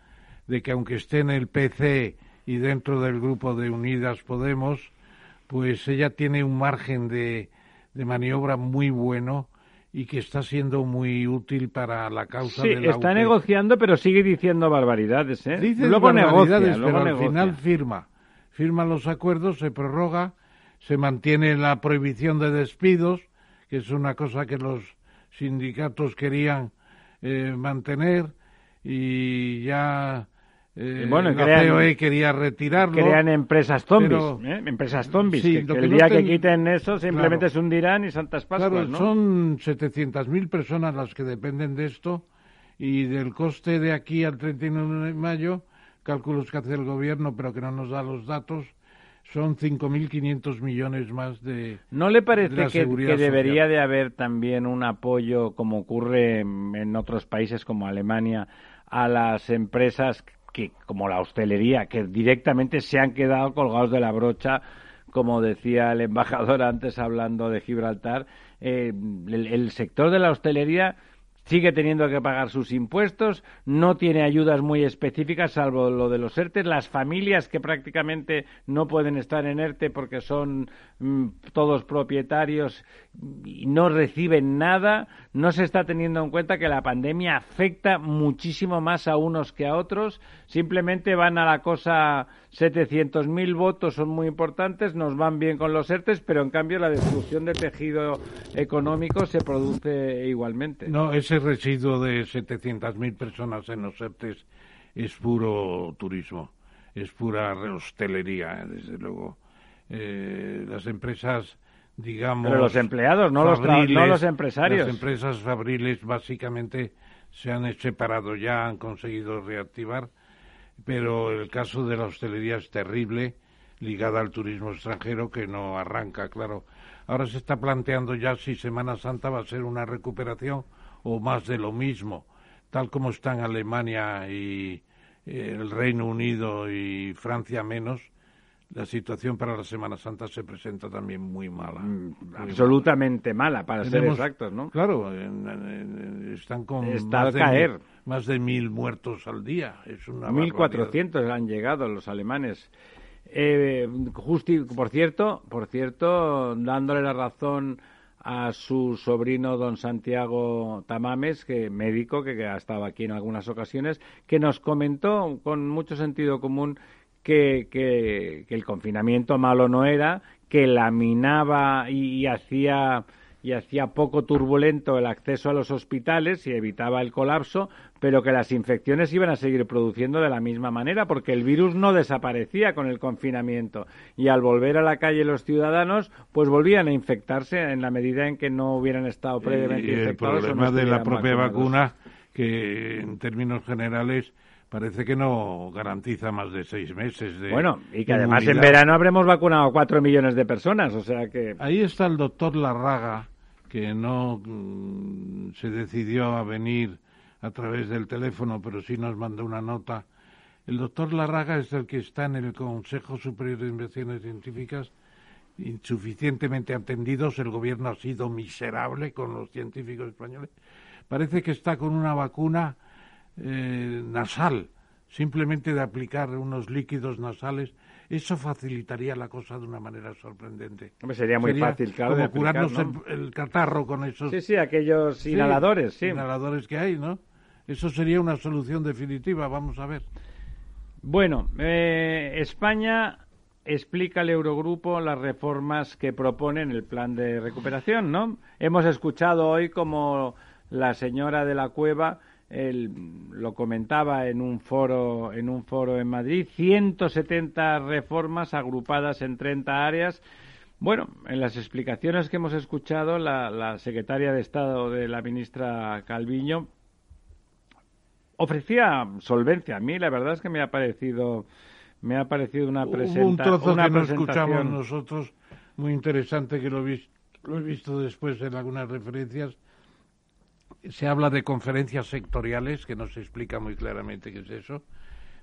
de que aunque esté en el PC y dentro del grupo de Unidas Podemos, pues ella tiene un margen de, de maniobra muy bueno y que está siendo muy útil para la causa Sí, de la está UP. negociando, pero sigue diciendo barbaridades, ¿eh? Dices luego negocia, barbaridades, luego pero al negocia. final firma. Firma los acuerdos, se prorroga, se mantiene la prohibición de despidos, que es una cosa que los sindicatos querían eh, mantener, y ya eh, Y bueno, la crean- COE quería retirarlo. crean empresas zombies, pero- ¿eh? empresas zombies, Sí, que, que que el no día que ten- quiten eso simplemente Claro. se hundirán y Santas Pascuas, Claro, ¿no? son 700.000 personas las que dependen de esto y del coste de aquí al 31 de mayo, cálculos que hace el gobierno pero que no nos da los datos, son 5.500 millones más de ¿No le parece que, debería social. de haber también un apoyo, como ocurre en, en otros países como Alemania, a las empresas que, como la hostelería, que directamente se han quedado colgados de la brocha como decía el embajador antes hablando de Gibraltar, eh, el sector de la hostelería sigue teniendo que pagar sus impuestos, no tiene ayudas muy específicas, salvo lo de los ERTE. Las familias que prácticamente no pueden estar en ERTE porque son mm, todos propietarios y no reciben nada, no se está teniendo en cuenta que la pandemia afecta muchísimo más a unos que a otros. Simplemente van a la cosa 700.000 votos son muy importantes, nos van bien con los ERTES, pero en cambio la destrucción de tejido económico se produce igualmente. No, ese residuo de 700.000 personas en los ERTES es puro turismo, es pura hostelería, desde luego. Eh, las empresas digamos. Pero los empleados, no, los, no los empresarios. Las empresas fabriles básicamente se han separado ya, han conseguido reactivar, pero el caso de la hostelería es terrible, ligada al turismo extranjero que no arranca, claro. Ahora se está planteando ya si Semana Santa va a ser una recuperación o más de lo mismo, tal como están Alemania y eh, el Reino Unido y Francia menos la situación para la Semana Santa se presenta también muy mala. Mm, absolutamente mala, para ser exactos, ¿no? Claro, están con más, De mil, más de mil muertos al día. Es una 1.400 han llegado los alemanes. Eh, justi por cierto, por cierto, dándole la razón a su sobrino don Santiago Tamames, que médico que ha estado aquí en algunas ocasiones, que nos comentó con mucho sentido común que, el confinamiento malo no era, que laminaba y, hacía y hacía poco turbulento el acceso a los hospitales y evitaba el colapso, pero que las infecciones iban a seguir produciendo de la misma manera, porque el virus no desaparecía con el confinamiento. Y al volver a la calle los ciudadanos, pues volvían a infectarse en la medida en que no hubieran estado previamente infectados. El problema de la propia vacuna, que en términos generales parece que no garantiza más de seis meses de Bueno, y que además en verano habremos vacunado cuatro millones de personas, o sea que... Ahí está el doctor Larraga, que no mm, se decidió a venir a través del teléfono, pero sí nos mandó una nota. El doctor Larraga es el que está en el Consejo Superior de Investigaciones Científicas insuficientemente atendidos, el gobierno ha sido miserable con los científicos españoles. Parece que está con una vacuna eh, nasal, simplemente de aplicar unos líquidos nasales, eso facilitaría la cosa de una manera sorprendente. sería muy fácil, claro. Como curarnos el, catarro con esos. Sí, sí, aquellos inhaladores, sí. Inhaladores que hay, ¿no? Eso sería una solución definitiva, vamos a ver. Bueno, eh, España explica al Eurogrupo las reformas que propone en el plan de recuperación, ¿no? Hemos escuchado hoy como la señora de la Cueva lo comentaba en un foro en un foro en Madrid 170 reformas agrupadas en 30 áreas bueno en las explicaciones que hemos escuchado la, secretaria de Estado de la ministra Calviño ofrecía solvencia. A mí la verdad es que me ha parecido me ha parecido una presentación un trozo que no escuchamos nosotros muy interesante que lo, lo he visto después en algunas referencias. Se habla de conferencias sectoriales, que no se explica muy claramente qué es eso,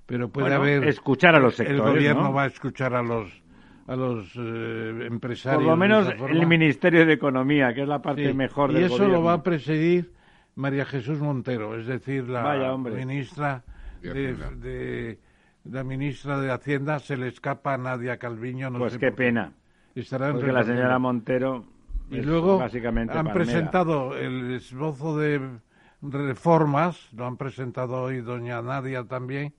pero puede haber... Escuchar a los sectores, El gobierno va a escuchar a los a los eh, empresarios. Por lo menos el Ministerio de Economía, que es la parte mejor del Y eso lo va a presidir María Jesús Montero, es decir, la ministra de, la ministra de Hacienda se le escapa a Nadia Calviño. No pues qué pena. Estará Porque la señora Montero y luego han presentado el esbozo de reformas, lo han presentado hoy doña Nadia también,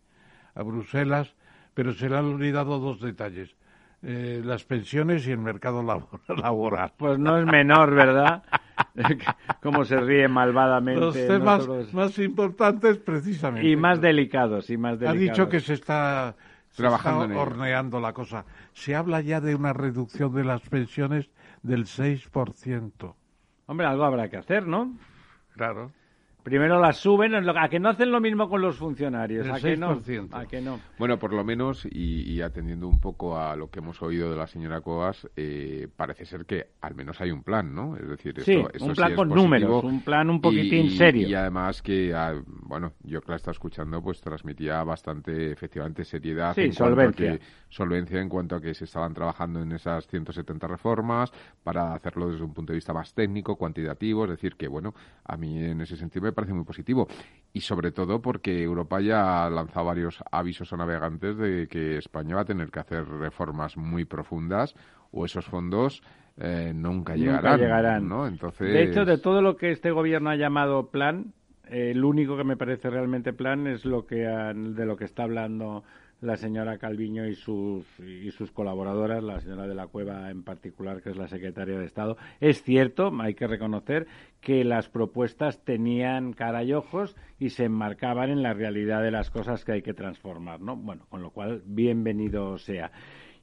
a Bruselas, pero se le han olvidado dos detalles. Eh, las pensiones y el mercado laboral. Pues no es menor, ¿verdad? Cómo se ríe malvadamente. Los temas más importantes, precisamente. Y más delicados, y más delicados. Ha dicho que se está, trabajando horneando la cosa. Se habla ya de una reducción de las pensiones del 6%. Hombre, algo habrá que hacer, ¿no? Claro. Primero las suben, a que no hacen lo mismo con los funcionarios, ¿A que, no? a que no. Bueno, por lo menos, y, atendiendo un poco a lo que hemos oído de la señora Coas, eh, parece ser que al menos hay un plan, ¿no? Es decir, esto, un plan con números, un plan un poquitín serio. Y además que, ah, bueno, yo que la estaba escuchando, pues transmitía bastante, efectivamente, seriedad. Sí, en solvencia. Cuanto a que, solvencia en cuanto a que se estaban trabajando en esas 170 reformas para hacerlo desde un punto de vista más técnico, cuantitativo. Es decir, que, bueno, a mí en ese sentido me parece muy positivo. Y sobre todo porque Europa ya ha lanzado varios avisos a navegantes de que España va a tener que hacer reformas muy profundas o esos fondos eh, nunca llegarán. Nunca llegarán. ¿no? Entonces... De hecho, de todo lo que este gobierno ha llamado plan, eh, el único que me parece realmente plan es lo que han- de lo que está hablando la señora Calviño y sus y sus colaboradoras, la señora de la Cueva en particular, que es la secretaria de Estado. Es cierto, hay que reconocer que las propuestas tenían cara y ojos y se enmarcaban en la realidad de las cosas que hay que transformar, ¿no? Bueno, con lo cual bienvenido sea.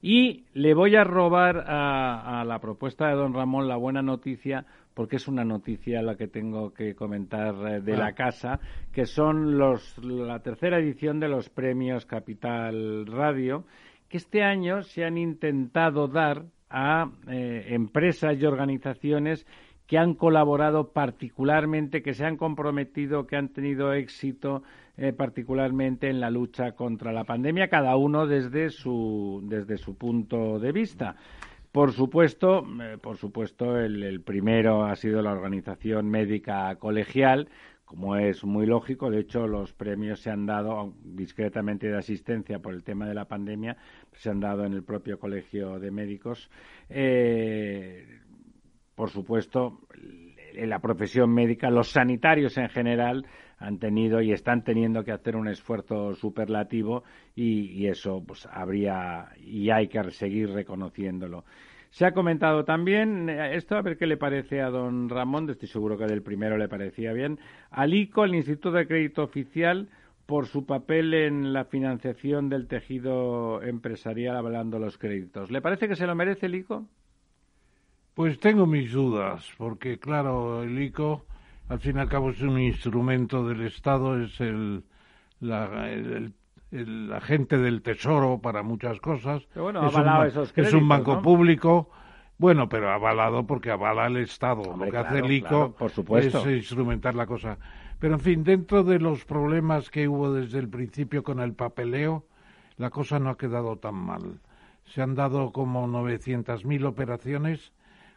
Y le voy a robar a, a la propuesta de don Ramón la buena noticia, porque es una noticia la que tengo que comentar eh, de Ah. la casa, que son los, la tercera edición de los premios Capital Radio, que este año se han intentado dar a eh, empresas y organizaciones que han colaborado particularmente, que se han comprometido, que han tenido éxito eh, particularmente en la lucha contra la pandemia, cada uno desde su, desde su punto de vista. Por supuesto, eh, por supuesto, el, el primero ha sido la organización médica colegial, como es muy lógico. De hecho, los premios se han dado discretamente de asistencia por el tema de la pandemia, se han dado en el propio colegio de médicos. Eh, por supuesto, la profesión médica, los sanitarios en general han tenido y están teniendo que hacer un esfuerzo superlativo y, eso pues habría y hay que seguir reconociéndolo. Se ha comentado también eh, esto, a ver qué le parece a don Ramón, estoy seguro que del primero le parecía bien, al ICO, el Instituto de Crédito Oficial, por su papel en la financiación del tejido empresarial avalando los créditos. ¿Le parece que se lo merece el ICO? Pues tengo mis dudas, porque claro, el ICO al fin y al cabo es un instrumento del Estado, es el, la- el, el agente del Tesoro para muchas cosas. Pero bueno, es, un, esos es créditos, un banco ¿no? público, bueno, pero avalado porque avala el Estado. Hombre, Lo que hace el ICO claro, por supuesto. es instrumentar la cosa. Pero en fin, dentro de los problemas que hubo desde el principio con el papeleo, la cosa no ha quedado tan mal. Se han dado como 900.000 operaciones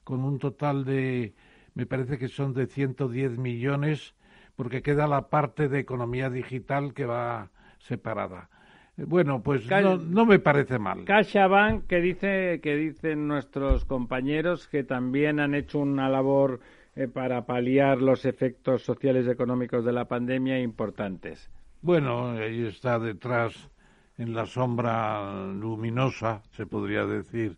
con un total de, me parece que son de 110 millones, porque queda la parte de economía digital que va separada. Eh, Bueno, pues Cal- no, no me parece mal. CaixaBank, que dice que dicen nuestros compañeros que también han hecho una labor eh, para paliar los efectos sociales y económicos de la pandemia importantes. Bueno, ahí está detrás, en la sombra luminosa, se podría decir,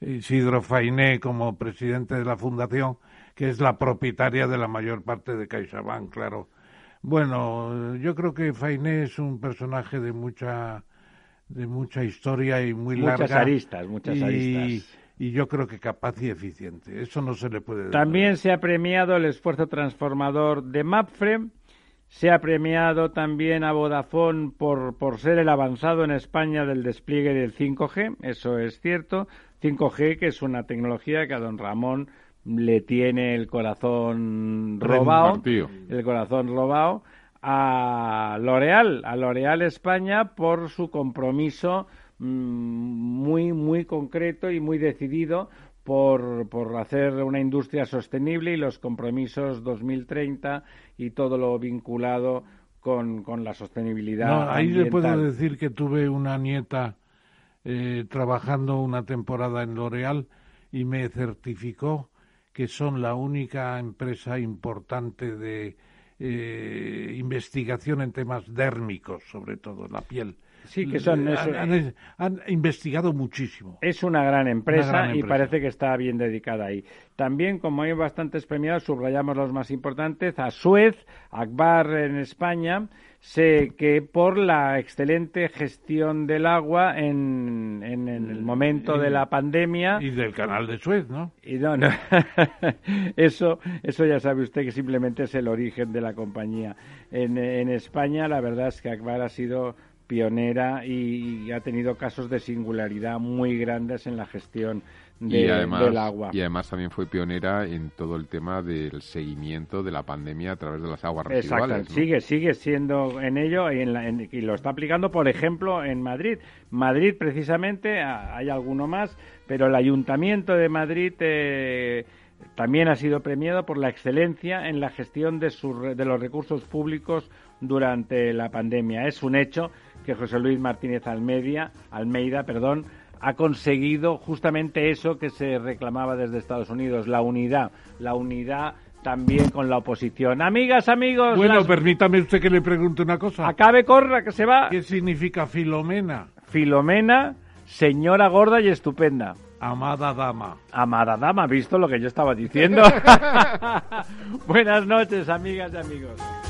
Isidro Fainé como presidente de la fundación, que es la propietaria de la mayor parte de CaixaBank, claro. Bueno, yo creo que Fainé es un personaje de mucha de mucha historia y muy Muchas larga. aristas, muchas y, aristas. Y yo creo que capaz y eficiente. Eso no se le puede También se ha premiado el esfuerzo transformador de Mapfre. Se ha premiado también a Vodafone por, por ser el avanzado en España del despliegue del 5G. Eso es cierto. 5G, que es una tecnología que a don Ramón le tiene el corazón robado. El corazón robado a L'Oreal, a L'Oreal España por su compromiso mm, muy muy concreto y muy decidido por, por hacer una industria sostenible y los compromisos 2030 y todo lo vinculado con, con la sostenibilidad. No, ahí le puedo decir que tuve una nieta eh, trabajando una temporada en L'Oreal y me certificó que son la única empresa importante de eh, investigación en temas dérmicos, sobre todo la piel. Sí, que son- Eh, han, han- han investigado muchísimo. Es una gran empresa Una gran y empresa. parece que está bien dedicada ahí. También, como hay bastantes premiados, subrayamos los más importantes. A Suez, Akbar en España, sé que por la excelente gestión del agua en, en- en el momento de la pandemia. Y del canal de Suez, ¿no? Y no, no. eso, eso ya sabe usted que simplemente es el origen de la compañía. En, en España, la verdad es que Akbar ha sido pionera y, ha tenido casos de singularidad muy grandes en la gestión de- y además, del agua. Y además también fue pionera en todo el tema del seguimiento de la pandemia a través de las aguas Exacto, residuales. ¿no? sigue, sigue siendo en ello y, en la- en- y lo está aplicando, por ejemplo, en Madrid. Madrid, precisamente, hay alguno más, pero el Ayuntamiento de Madrid eh, también ha sido premiado por la excelencia en la gestión de, sus de los recursos públicos durante la pandemia. Es un hecho que José Luis Martínez Almeida, Almeida perdón, ha conseguido justamente eso que se reclamaba desde Estados Unidos, la unidad, la unidad también con la oposición. Amigas, amigos, Bueno, las- permítame usted que le pregunte una cosa. acabe, corra, que se va. ¿Qué significa Filomena? Filomena, señora gorda y estupenda. Amada dama. Amada dama, ¿visto lo que yo estaba diciendo? Buenas noches, amigas y amigos.